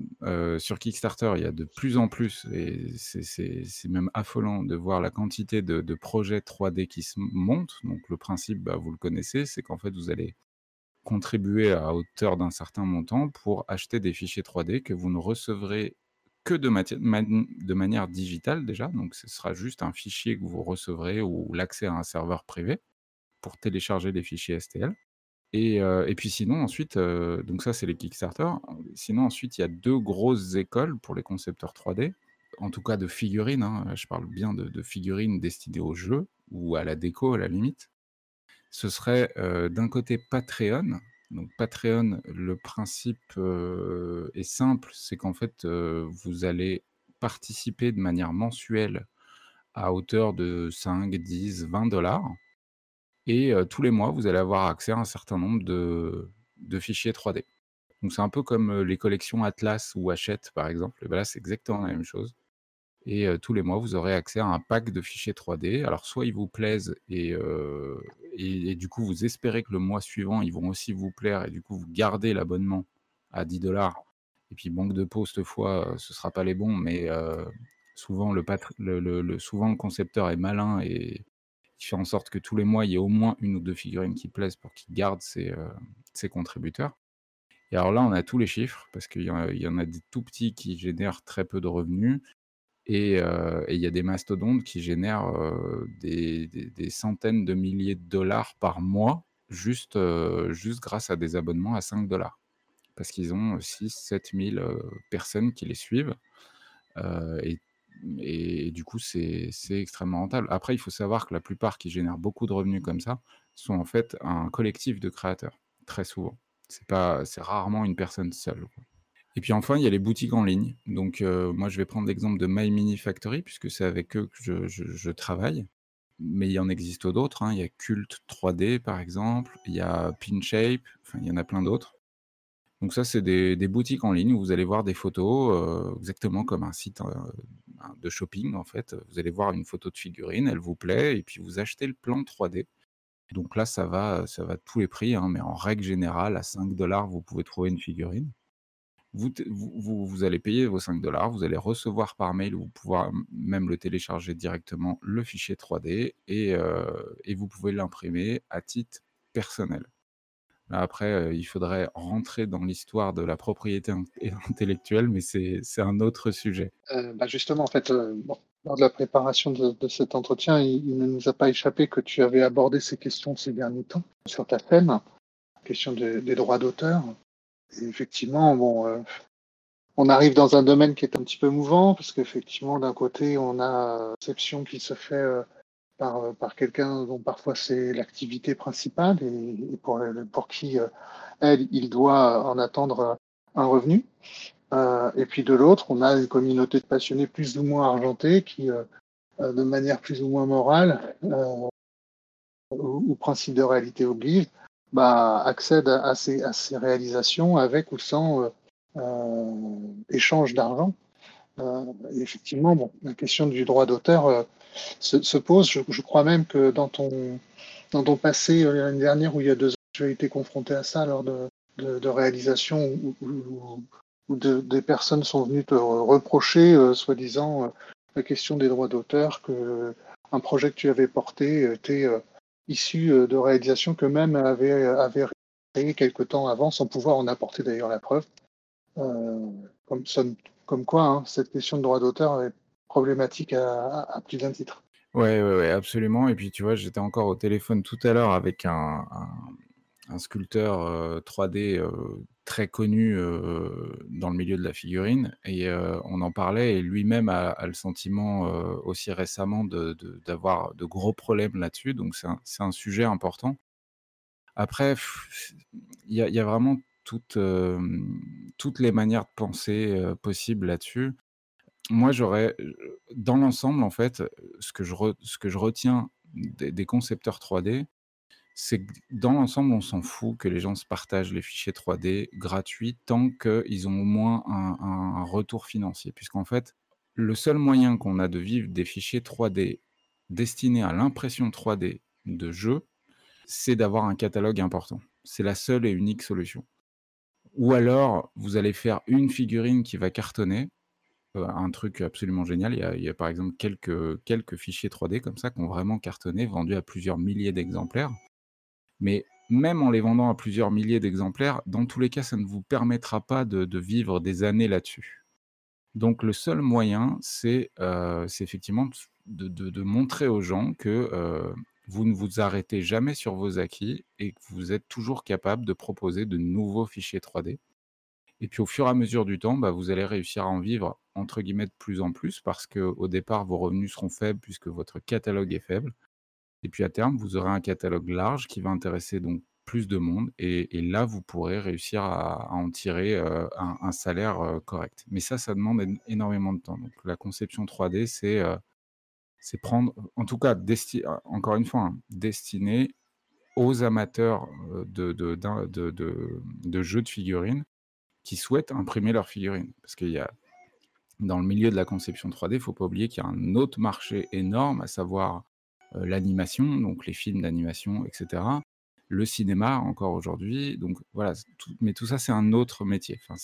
sur Kickstarter, il y a de plus en plus, et c'est même affolant de voir la quantité de, projets 3D qui se montent. Donc, le principe, bah, vous le connaissez, c'est qu'en fait, vous allez contribuer à hauteur d'un certain montant pour acheter des fichiers 3D que vous ne recevrez que de, de manière digitale déjà. Donc, ce sera juste un fichier que vous recevrez ou l'accès à un serveur privé pour télécharger des fichiers STL. Et, puis sinon, ensuite, donc ça, c'est les Kickstarter. Sinon, ensuite, il y a deux grosses écoles pour les concepteurs 3D, en tout cas de figurines. Hein. Je parle bien de, figurines destinées au jeu ou à la déco à la limite. Ce serait d'un côté Patreon. Donc Patreon, le principe est simple, c'est qu'en fait, vous allez participer de manière mensuelle à hauteur de 5, 10, 20 dollars et tous les mois, vous allez avoir accès à un certain nombre de fichiers 3D. Donc c'est un peu comme, les collections Atlas ou Hachette, par exemple et bah, là, c'est exactement la même chose et tous les mois, vous aurez accès à un pack de fichiers 3D. Alors soit ils vous plaisent et du coup, vous espérez que le mois suivant, ils vont aussi vous plaire et du coup, vous gardez l'abonnement à 10 dollars. et puis banque de peau cette fois, ce sera pas les bons mais souvent le le souvent le concepteur est malin et fait en sorte que tous les mois, il y ait au moins une ou deux figurines qui plaisent pour qu'il garde ses, euh, contributeurs. Et alors là, on a tous les chiffres, parce qu'il y, en a des tout petits qui génèrent très peu de revenus, et, euh, il y a des mastodontes qui génèrent euh, des, centaines de milliers de dollars par mois, juste, juste grâce à des abonnements à 5 dollars. Parce qu'ils ont 6 7 000 personnes qui les suivent. et et, du coup, c'est extrêmement rentable. Après, il faut savoir que la plupart qui génèrent beaucoup de revenus comme ça sont en fait un collectif de créateurs, très souvent. C'est rarement une personne seule. Et puis enfin, il y a les boutiques en ligne. Donc euh, moi, je vais prendre l'exemple de My Mini Factory, puisque c'est avec eux que je, travaille. Mais il y en existe d'autres. Hein. Il y a Cult 3D, par exemple. Il y a PinShape. Enfin, il y en a plein d'autres. Donc ça, c'est des, boutiques en ligne où vous allez voir des photos, euh, exactement comme un site euh, de shopping, en fait. Vous allez voir une photo de figurine, elle vous plaît, et puis vous achetez le plan 3D. Donc là, ça va, ça va tous les prix, hein, mais en règle générale, à 5 dollars, vous pouvez trouver une figurine. Vous, vous, allez payer vos 5 dollars, vous allez recevoir par mail, ou pouvoir même le télécharger directement, le fichier 3D, et, euh, et vous pouvez l'imprimer à titre personnel. Après, il faudrait rentrer dans l'histoire de la propriété intellectuelle, mais c'est un autre sujet. Bah, justement, en fait, lors de la préparation de, cet entretien, il, ne nous a pas échappé que tu avais abordé ces questions ces derniers temps sur ta thème, la question des droits d'auteur. effectivement, bon, on arrive dans un domaine qui est un petit peu mouvant, parce qu'effectivement, d'un côté, on a une conception qui se fait par, par quelqu'un dont parfois c'est l'activité principale et, pour, pour qui, euh, elle, il doit en attendre un revenu. Euh, et puis de l'autre, on a une communauté de passionnés plus ou moins argentés qui, euh, de manière plus ou moins morale, ou, principe de réalité oblige, bah, accèdent à ces, à ces réalisations avec ou sans échange d'argent. effectivement, bon, la question du droit d'auteur se, pose. Je, crois même que dans ton, dans ton passé, euh, l'année dernière ou il y a deux ans, tu as été confronté à ça lors de, de, réalisations où, des personnes sont venues te reprocher, euh, soi-disant, euh, la question des droits d'auteur, que un projet que tu avais porté était issu de réalisations que même avait, avait créé quelque temps avant, sans pouvoir en apporter d'ailleurs la preuve. comme, comme quoi, hein, cette question de droit d'auteur est problématique à, plus d'un titre. Ouais, ouais, absolument. Et puis, tu vois, j'étais encore au téléphone tout à l'heure avec un, sculpteur 3D très connu dans le milieu de la figurine et on en parlait et lui-même a, le sentiment aussi récemment d'avoir de, gros problèmes là-dessus. Donc c'est un, sujet important. Après, il y, a vraiment toutes, toutes les manières de penser possibles là-dessus. Moi, j'aurais, dans l'ensemble, en fait, ce que je, retiens des, concepteurs 3D, c'est que dans l'ensemble, on s'en fout que les gens se partagent les fichiers 3D gratuits tant qu'ils ont au moins un, retour financier. Puisqu'en fait, le seul moyen qu'on a de vivre des fichiers 3D destinés à l'impression 3D de jeux, c'est d'avoir un catalogue important. C'est la seule et unique solution. Ou alors, vous allez faire une figurine qui va cartonner, euh, un truc absolument génial. Il y, a, par exemple quelques, quelques fichiers 3D comme ça qui ont vraiment cartonné, vendus à plusieurs milliers d'exemplaires. Mais même en les vendant à plusieurs milliers d'exemplaires, dans tous les cas, ça ne vous permettra pas de, vivre des années là-dessus. Donc le seul moyen, c'est euh, effectivement de, montrer aux gens que euh, vous ne vous arrêtez jamais sur vos acquis et que vous êtes toujours capable de proposer de nouveaux fichiers 3D. Et puis au fur et à mesure du temps, bah, vous allez réussir à en vivre entre guillemets de plus en plus parce qu'au départ, vos revenus seront faibles puisque votre catalogue est faible. Et puis à terme, vous aurez un catalogue large qui va intéresser donc plus de monde. Et, là, vous pourrez réussir à, en tirer euh, un, salaire euh, correct. Mais ça, ça demande énormément de temps. Donc la conception 3D, euh, c'est prendre, en tout cas, encore une fois, hein, destiné aux amateurs de, de, de, de, jeux de figurines qui souhaitent imprimer leurs figurines. Parce qu'il y a, dans le milieu de la conception 3D, il ne faut pas oublier qu'il y a un autre marché énorme, à savoir euh, l'animation, donc les films d'animation, etc. Le cinéma encore aujourd'hui. Donc voilà, mais tout ça, c'est un autre métier. Enfin,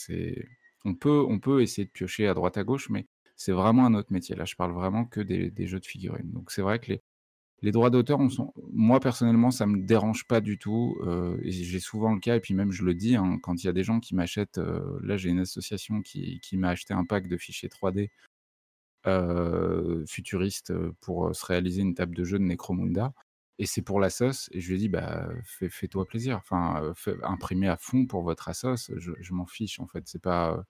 on peut, on peut essayer de piocher à droite à gauche, mais c'est vraiment un autre métier. Là, je parle vraiment que des, jeux de figurines. Donc c'est vrai que les, les droits d'auteur, moi personnellement, ça me dérange pas du tout. Euh, j'ai souvent le cas, et puis même je le dis, hein, quand il y a des gens qui m'achètent, euh, là j'ai une association qui, m'a acheté un pack de fichiers 3D futuriste pour se réaliser une table de jeu de Necromunda. Et c'est pour la sauce. Et je lui ai dit, bah, fais, toi plaisir. Enfin, imprimez à fond pour votre Assos. Je, je m'en fiche, en fait. C'est pas,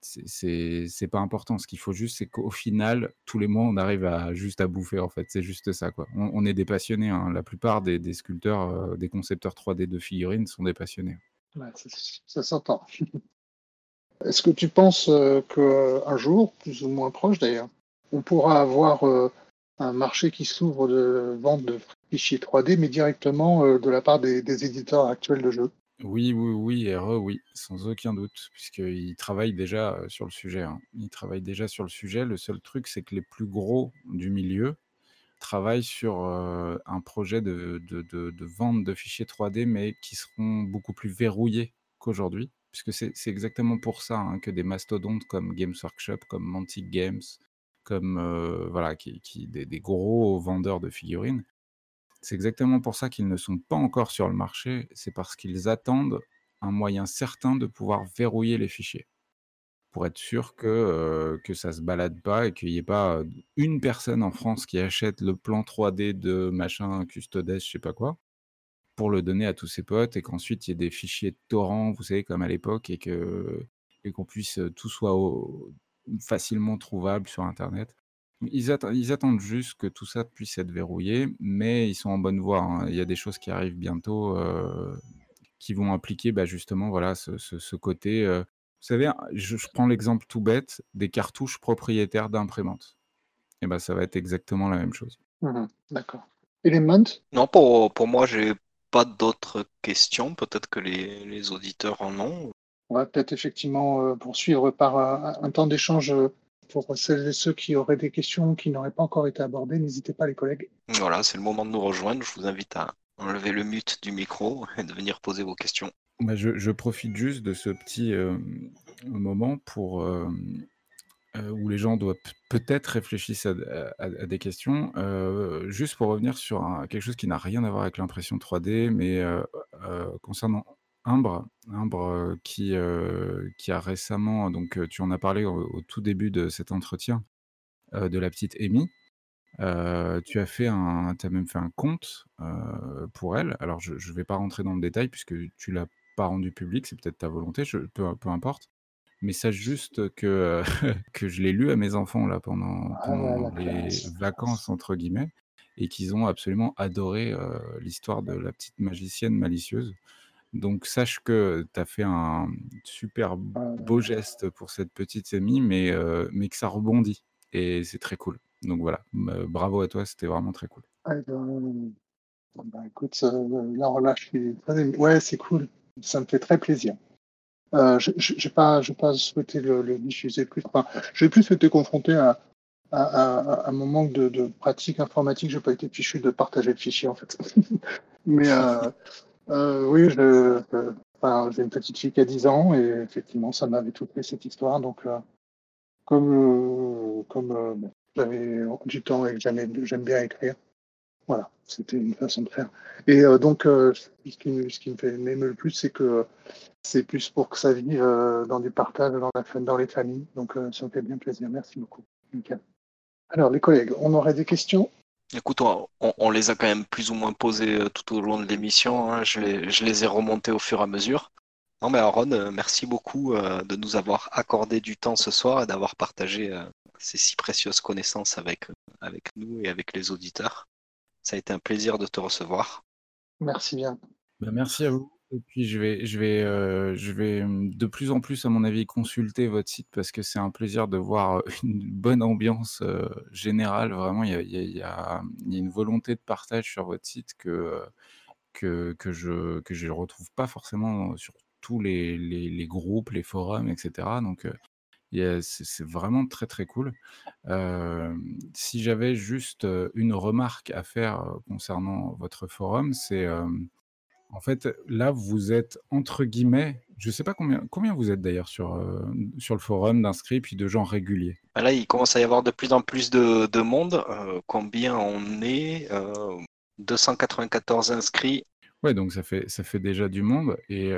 c'est pas important. Ce qu'il faut juste, c'est qu'au final, tous les mois, on arrive à juste à bouffer, en fait. C'est juste ça, quoi. On, est des passionnés. Hein. La plupart des, sculpteurs, des concepteurs 3D de figurines sont des passionnés. Ça s'entend. Est-ce que tu penses euh, qu'un jour, plus ou moins proche d'ailleurs, on pourra avoir euh, un marché qui s'ouvre de vente de fichiers 3D, mais directement euh, de la part des, éditeurs actuels de jeux? Oui, oui, oui, RE, oui, sans aucun doute, puisqu'ils travaillent déjà sur le sujet. Hein. Ils travaillent déjà sur le sujet. Le seul truc, c'est que les plus gros du milieu travaillent sur un projet de, vente de fichiers 3D, mais qui seront beaucoup plus verrouillés qu'aujourd'hui puisque c'est exactement pour ça hein, que des mastodontes comme Games Workshop, comme Mantic Games, comme voilà, qui, des, gros vendeurs de figurines, c'est exactement pour ça qu'ils ne sont pas encore sur le marché. C'est parce qu'ils attendent un moyen certain de pouvoir verrouiller les fichiers pour être sûr que, euh, ça se balade pas et qu'il n'y ait pas une personne en France qui achète le plan 3D de machin custodes, je sais pas quoi, pour le donner à tous ses potes et qu'ensuite il y ait des fichiers de torrent, vous savez, comme à l'époque, et que et qu'on puisse tout soit facilement trouvable sur Internet. Ils, ils, attendent juste que tout ça puisse être verrouillé, mais ils sont en bonne voie. Hein. Il y a des choses qui arrivent bientôt qui vont impliquer bah, justement voilà, ce, côté. vous savez, je, prends l'exemple tout bête des cartouches propriétaires d'imprimantes. Et ben ça va être exactement la même chose. Mmh D'accord. Element Non, pour, pour moi, j'ai pas d'autres questions. Peut-être que les, auditeurs en ont. On va peut-être effectivement euh, poursuivre par un, temps d'échange euh, pour celles et ceux qui auraient des questions qui n'auraient pas encore été abordées. N'hésitez pas, les collègues. Voilà, c'est le moment de nous rejoindre. Je vous invite à enlever le mute du micro et de venir poser vos questions. Bah, je, profite juste de ce petit euh, moment pour euh, où les gens doivent peut-être réfléchir à, des questions. Euh, juste pour revenir sur quelque chose qui n'a rien à voir avec l'impression 3D, mais euh, concernant Imbre, Imbre qui, qui a récemment, donc tu en as parlé au, tout début de cet entretien, de la petite Amy. tu as fait un, as même fait un compte pour elle. Alors je ne vais pas rentrer dans le détail puisque tu l'as pas rendu public, c'est peut-être ta volonté, je peu peu importe. Mais sache juste que, que je l'ai lu à mes enfants là pendant Ah pendant les classe. «vacances» entre guillemets et qu'ils ont absolument adoré, l'histoire de la petite magicienne malicieuse. Donc sache que tu as fait un super Ah beau geste pour cette petite amie, mais mais que ça rebondit et c'est très cool. Donc voilà, me bravo à toi, c'était vraiment très cool. Ouais, ben, bon, bah, écoute, heu, là là, je suis très. Ouais, c'est cool, ça me fait très plaisir. Je j'ai pas pas souhaité le le diffuser plus, enfin, j'ai plus été confronté à à à à mon manque de de pratique informatique, j'ai pas été fichu de partager le fichier, en fait. Mais heu, oui, je j'ai une petite fille qui a 10 ans et effectivement, ça m'avait tout pris cette histoire donc heu, comme, bon, j'avais du temps et que j'aime bien écrire, voilà, c'était une façon de faire et donc ce qui me fait m'émeut le plus, c'est que c'est plus pour que ça vive, dans du partage dans la dans les familles, donc ça me fait bien plaisir. Merci beaucoup. Nickel. Alors les collègues, on aurait des questions? Écoute, on, on- on les a quand même plus ou moins posées euh, tout au long de l'émission. hein. Je les, je les ai remontées au fur et à mesure. Non, mais Aaron, euh, merci beaucoup euh, de nous avoir accordé du temps ce soir et d'avoir partagé euh, ces si précieuses connaissances avec, avec nous et avec les auditeurs. Ça a été un plaisir de te recevoir. Merci bien. Bah, merci à vous et puis je vais je vais, heu, je vais, mmh, de plus en plus à mon avis consulter votre site parce que c'est un plaisir de voir, une bonne ambiance, générale. Vraiment il y a une volonté de partage sur votre site que, que je que je retrouve pas forcément sur tous les groupes, les forums et cetera donc, c'est vraiment très, très cool. Si j'avais juste, une remarque à faire, concernant votre forum, c'est, en fait, là, vous êtes entre guillemets je sais pas combien combien vous êtes d'ailleurs sur, heu, sur le forum d'inscrits puis de gens réguliers? Ben Là, il commence à y avoir de plus en plus de, de monde. Euh, combien on est? Euh, 294 inscrits. Ouais, donc ça fait ça fait déjà du monde et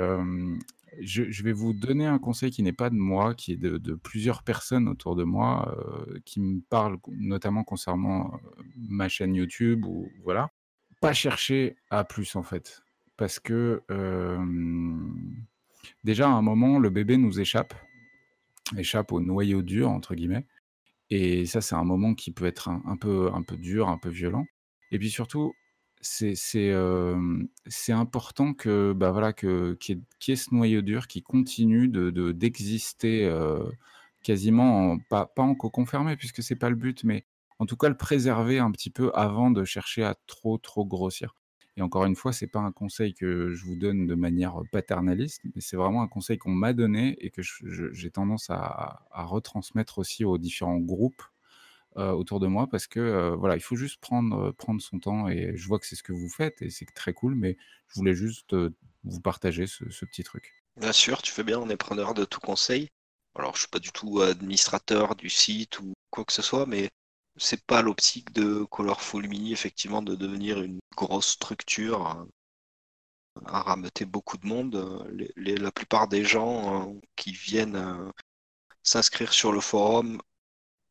je je vais vous donner un conseil qui n'est pas de moi, qui est de de plusieurs personnes autour de moi, qui me parlent notamment concernant, ma chaîne YouTube ou voilà. Pas chercher à plus, en fait. Parce que, déjà à un moment, le bébé nous échappe, échappe «au noyau dur» entre guillemets et ça, c'est un moment qui peut être un peu un peu dur, un peu violent. Et puis surtout, c'est important que, bah, voilà, que ce noyau dur qui continue de de d'exister, quasiment en pas pas en cocon fermé puisque c'est pas le but, mais en tout cas le préserver un petit peu avant de chercher à trop, trop grossir et encore une fois, c'est pas un conseil que je vous donne de manière paternaliste, mais c'est vraiment un conseil qu'on m'a donné et que j'ai tendance à retransmettre aussi aux différents groupes, autour de moi parce que, voilà, il faut juste prendre, prendre son temps et je vois que c'est ce que vous faites et c'est très cool, mais je voulais juste, vous partager ce ce petit truc. Bien sûr, tu fais bien, on est preneur de tout conseil. Alors, je suis pas du tout administrateur du site ou quoi que ce soit, mais c'est pas l'optique de Colorful Mini, effectivement, de devenir une grosse structure à, à rameuter beaucoup de monde. La plupart des gens euh, qui viennent euh, s'inscrire sur le forum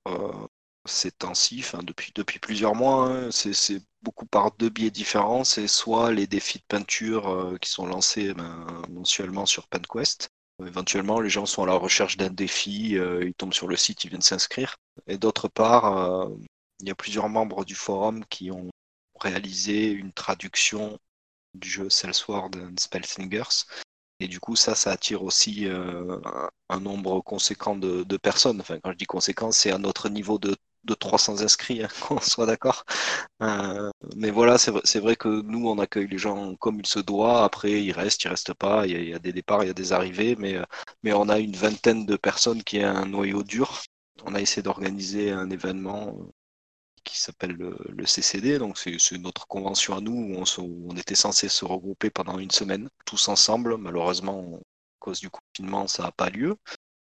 euh, ces depuis, plusieurs mois, hein, c'est beaucoup par deux biais différents. C'est soit les défis de peinture euh, qui sont lancés ben, mensuellement sur PenQuest. Éventuellement, les gens sont à la recherche d'un défi, euh, ils tombent sur le site, ils viennent s'inscrire. Et d'autre part, euh, il y a plusieurs membres du forum qui ont réalisé une traduction du jeu Cellsword and Spellslingers. Et du coup, ça, ça attire aussi euh, un, un nombre conséquent de, de personnes. Enfin, quand je dis conséquent, c'est à notre niveau de, de 300 inscrits, hein, qu'on soit d'accord. Euh, mais voilà, c'est vrai, que nous, on accueille les gens comme il se doit. Après, ils restent, ils restent pas. Il y a, des départs, il y a des arrivées. Mais, euh, mais on a une vingtaine de personnes qui est un noyau dur. On a essayé d'organiser un événement qui s'appelle le, CCD. Donc, c'est notre convention à nous où on, se- où on était censé se regrouper pendant une semaine, tous ensemble. Malheureusement, à cause du confinement, ça n'a pas lieu.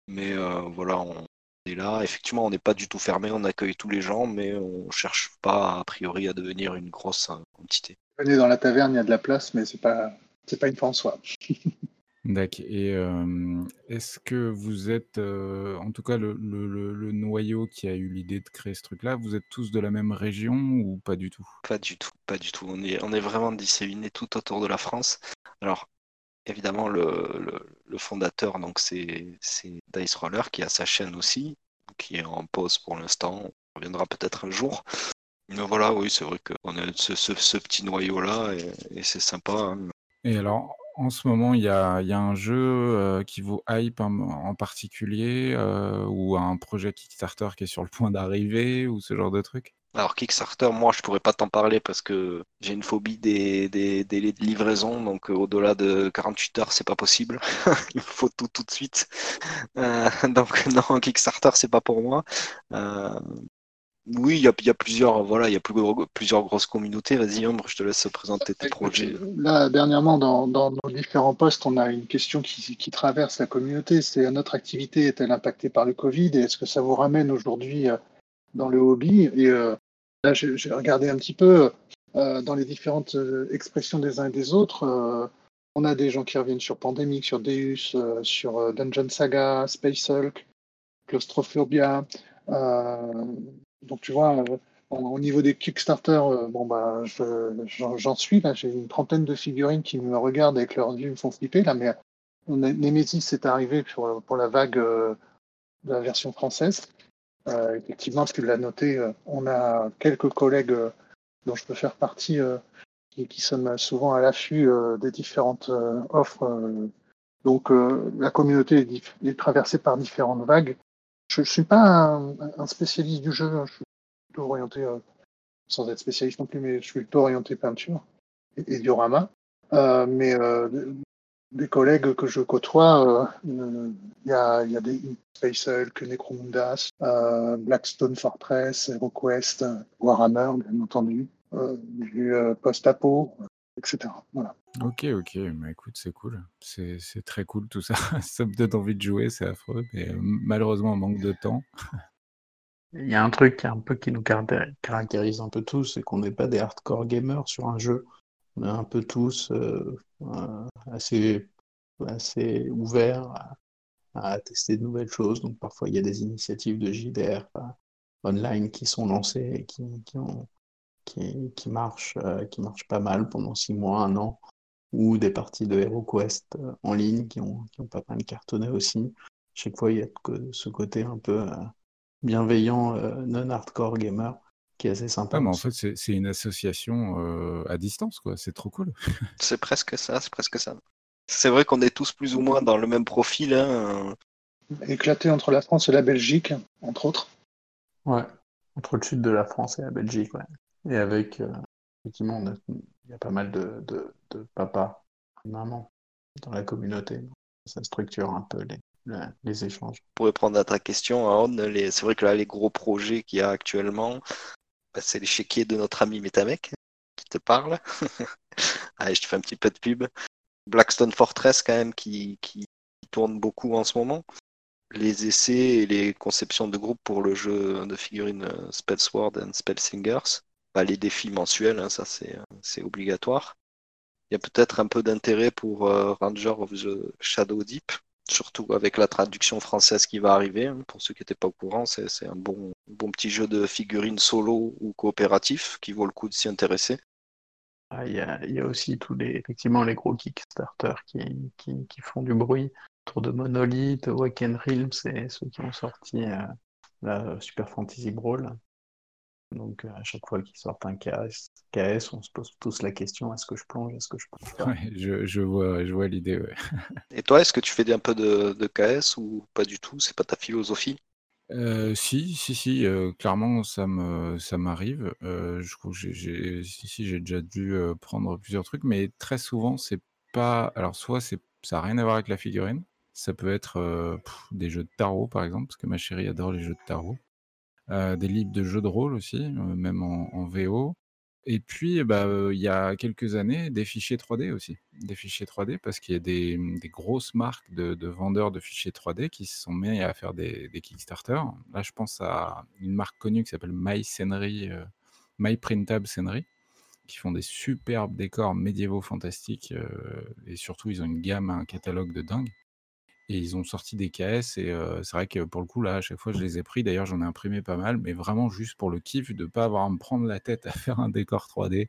Mais euh, voilà, on est là. Effectivement, on n'est pas du tout fermé, on accueille tous les gens, mais on cherche pas, a priori, à devenir une grosse euh, entité. Venez dans la taverne, il y a de la place, mais c'est pas c'est pas une fin en soi. Dac et hem, est-ce que vous êtes, heu, en tout cas le le le le noyau qui a eu l'idée de créer ce truc-là, vous êtes tous de la même région ou pas du tout? Pas du tout, pas du tout. On est, on est vraiment disséminés tout autour de la France. Alors, évidemment, le, le, fondateur, donc c'est Dice Roller, qui a sa chaîne aussi, qui est en pause pour l'instant. On reviendra peut-être un jour. Mais voilà, oui, c'est vrai qu'on a ce, petit noyau-là et, c'est sympa. Hein. Et alors, en ce moment, il y a, un jeu euh, qui vaut hype en, particulier euh, ou un projet Kickstarter qui est sur le point d'arriver ou ce genre de truc? Alors Kickstarter, moi je pourrais pas t'en parler parce que j'ai une phobie des, délais de livraison, donc euh, au-delà de 48 heures c'est pas possible. Il faut tout tout de suite. Euh, donc non, Kickstarter c'est pas pour moi. Euh, oui, il y a, plusieurs, voilà, il y a plusieurs grosses communautés. Vas-y, Ombre, je te laisse présenter tes projets. Là, dernièrement, dans, nos différents postes, on a une question qui, traverse la communauté. C'est notre activité est-elle impactée par le Covid et est-ce que ça vous ramène aujourd'hui dans le hobby? Et Là, j'ai regardé un petit peu euh, dans les différentes euh, expressions des uns et des autres. Euh, on a des gens qui reviennent sur Pandemic, sur Deus, sur Dungeon Saga, Space Hulk, Claustrophobia. donc, tu vois, au niveau des Kickstarter, bon, bah, j'en suis là. J'ai une trentaine de figurines qui me regardent avec leurs yeux, me font flipper là. Mais Nemesis est arrivé pour, pour la vague de la version française. Euh, effectivement, tu l'as noté, euh, on a quelques collègues euh, dont je peux faire partie qui, qui sommes souvent à l'affût des différentes offres. donc, la communauté est, traversée par différentes vagues. Je ne suis pas un, spécialiste du jeu, hein. je suis plutôt orienté, sans être spécialiste non plus, mais je suis plutôt orienté peinture et, diorama. mais des collègues que je côtoie, il y, a, y, a, des Space Hulk, Necromundas, euh, Blackstone Fortress, HeroQuest, Warhammer, bien entendu, euh, du euh, Post-Apo, etc. Voilà. Ok, ok, mais écoute, c'est cool. C'est très cool tout ça. ça me donne envie de jouer, c'est affreux, mais malheureusement, on manque de temps. Il y a un truc qui, un peu, qui nous caractérise un peu tous, c'est qu'on n'est pas des hardcore gamers sur un jeu. Un peu tous assez, assez ouverts à tester de nouvelles choses. Donc parfois il y a des initiatives de JDR euh, online qui sont lancées et qui, qui, qui, marchent, euh, qui marchent pas mal pendant six mois, un an, ou des parties de HeroQuest euh, en ligne qui ont, qui ont pas mal cartonné aussi. Chaque fois il y a ce côté un peu bienveillant, non-hardcore gamer qui est assez sympa. mais en fait, c'est une association à distance, quoi. C'est trop cool. c'est presque ça, c'est presque ça. C'est vrai qu'on est tous plus ou moins dans le même profil. Hein. Éclaté entre la France et la Belgique, entre autres. Ouais, entre le sud de la France et la Belgique, ouais. Et avec, euh, effectivement, il y a pas mal de, de, de papas et mamans dans la communauté. Ça structure un peu les, les, échanges. Pour répondre à ta question, Aaron, c'est vrai que là, les gros projets qu'il y a actuellement, c'est les chéquiers de notre ami Metamec qui te parle. Allez, je te fais un petit peu de pub. Blackstone Fortress quand même qui, tourne beaucoup en ce moment. Les essais et les conceptions de groupe pour le jeu de figurines euh, Spellsword and Spellsingers. Bah, les défis mensuels, hein, ça c'est obligatoire. Il y a peut-être un peu d'intérêt pour euh, Ranger of the Shadow Deep, surtout avec la traduction française qui va arriver. Hein. pour ceux qui n'étaient pas au courant, c'est un bon, petit jeu de figurines solo ou coopératif qui vaut le coup de s'y intéresser. Ah, il y, a, aussi tous les, effectivement, les gros Kickstarter qui, font du bruit autour de Monolith, Waken Realms, c'est ceux qui ont sorti euh, la Super Fantasy Brawl. Donc, euh, à chaque fois qu'ils sortent un KS, KS, on se pose tous la question est-ce que je plonge Est-ce que je plonge ouais, je, je, vois, je vois l'idée. Et toi, est-ce que tu fais un peu de, de KS ou pas du tout? C'est pas ta philosophie? Si, si, si, clairement ça me ça m'arrive. je trouve que j'ai si, si, j'ai déjà dû, prendre plusieurs trucs, mais très souvent c'est pas alors soit c'est ça a rien à voir avec la figurine, ça peut être, des jeux de tarot par exemple, parce que ma chérie adore les jeux de tarot. Des livres de jeux de rôle aussi, même en VO. Et puis, bah, il y a quelques années, des fichiers 3D aussi. Des fichiers 3D parce qu'il y a des, mmh, grosses marques de vendeurs de fichiers 3D qui se sont mis à faire des des Kickstarter. Là, je pense à une marque connue qui s'appelle My Scenery, My Printable Scenery, qui font des superbes décors médiévaux fantastiques, et surtout ils ont une gamme, un catalogue de dingue. Et ils ont sorti des KS et c'est vrai que pour le coup, là, à chaque fois, je les ai pris. D'ailleurs, j'en ai imprimé pas mal, mais vraiment juste pour le kiff de pas avoir à me prendre la tête à faire un décor 3D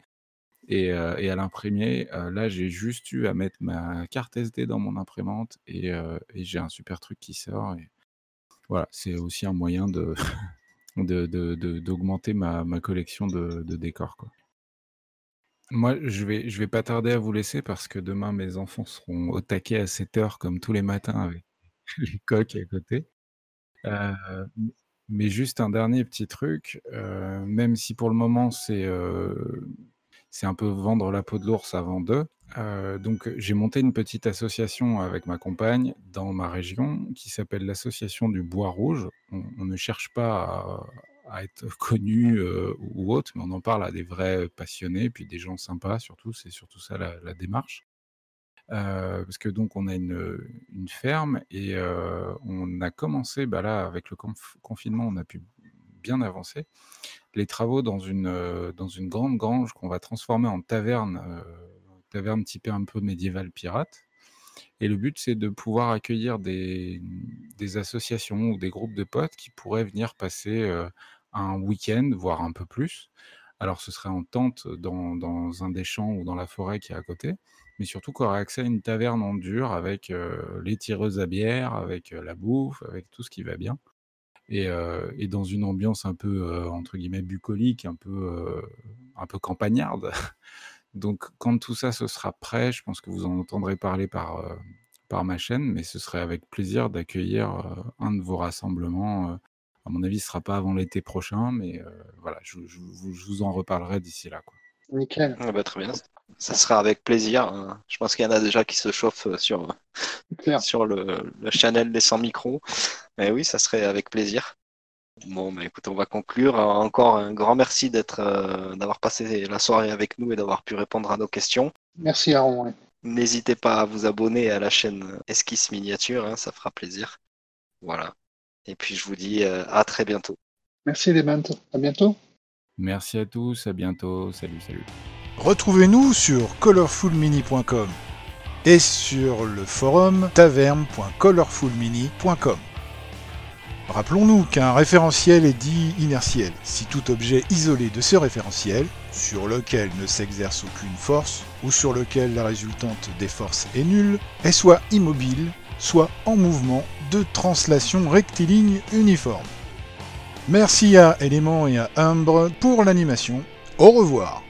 Et, et à l'imprimer, là, j'ai juste eu à mettre ma carte SD dans mon imprimante et, j'ai un super truc qui sort. Voilà, c'est aussi un moyen de d'augmenter ma, ma collection de, de décors. Quoi. Moi, je vais, je vais pas tarder à vous laisser parce que demain, mes enfants seront au taquet à 7 heures comme tous les matins avec les coques à côté. Euh, mais juste un dernier petit truc, euh, même si pour le moment c'est euh, un peu vendre la peau de l'ours avant d'eux. euh, donc j'ai monté une petite association avec ma compagne dans ma région qui s'appelle l'association du bois rouge. On, on ne cherche pas à, à être connu euh, ou autre, mais on en parle à des vrais passionnés, puis des gens sympas surtout. C'est surtout ça la, démarche. Euh, parce que donc on a une, ferme et euh, on a commencé, bah là avec le conf- confinement, on a pu bien avancer, les travaux dans une, dans une grande grange qu'on va transformer en taverne, taverne typée un peu médiévale pirate. Et le but, c'est de pouvoir accueillir des, associations ou des groupes de potes qui pourraient venir passer un week-end, voire un peu plus. Alors, ce serait en tente dans, dans un des champs ou dans la forêt qui est à côté, mais surtout qu'on aurait accès à une taverne en dur avec les tireuses à bière, avec la bouffe, avec tout ce qui va bien. Et, et dans une ambiance un peu, entre guillemets, bucolique, un peu, un peu campagnarde. Donc, quand tout ça ce sera prêt, je pense que vous en entendrez parler par, par ma chaîne, mais ce serait avec plaisir d'accueillir un de vos rassemblements. Euh. à mon avis, ce ne sera pas avant l'été prochain, mais euh, voilà, je, je vous- je vous en reparlerai d'ici là. Quoi. Nickel, Ah bah, très bien. Ça sera avec plaisir. hein. Je pense qu'il y en a déjà qui se chauffent euh, sur, clair. sur le, le channel des 100 micros. Mais oui, ça serait avec plaisir. Bon, bah écoute, on va conclure. Encore un grand merci d'être, euh, d'avoir passé la soirée avec nous et d'avoir pu répondre à nos questions. Merci Aaron. ouais. N'hésitez pas à vous abonner à la chaîne Esquisse Miniature, hein, ça fera plaisir. Voilà. Et puis je vous dis euh, à très bientôt. Merci les mantes. À bientôt. Merci à tous, à bientôt, salut, salut. Retrouvez-nous sur colorfulmini.com et sur le forum taverne.colorfulmini.com. Rappelons-nous qu'un référentiel est dit inertiel si tout objet isolé de ce référentiel, sur lequel ne s'exerce aucune force ou sur lequel la résultante des forces est nulle, est soit immobile, soit en mouvement de translation rectiligne uniforme. Merci à Element et à Umbre pour l'animation. Au revoir.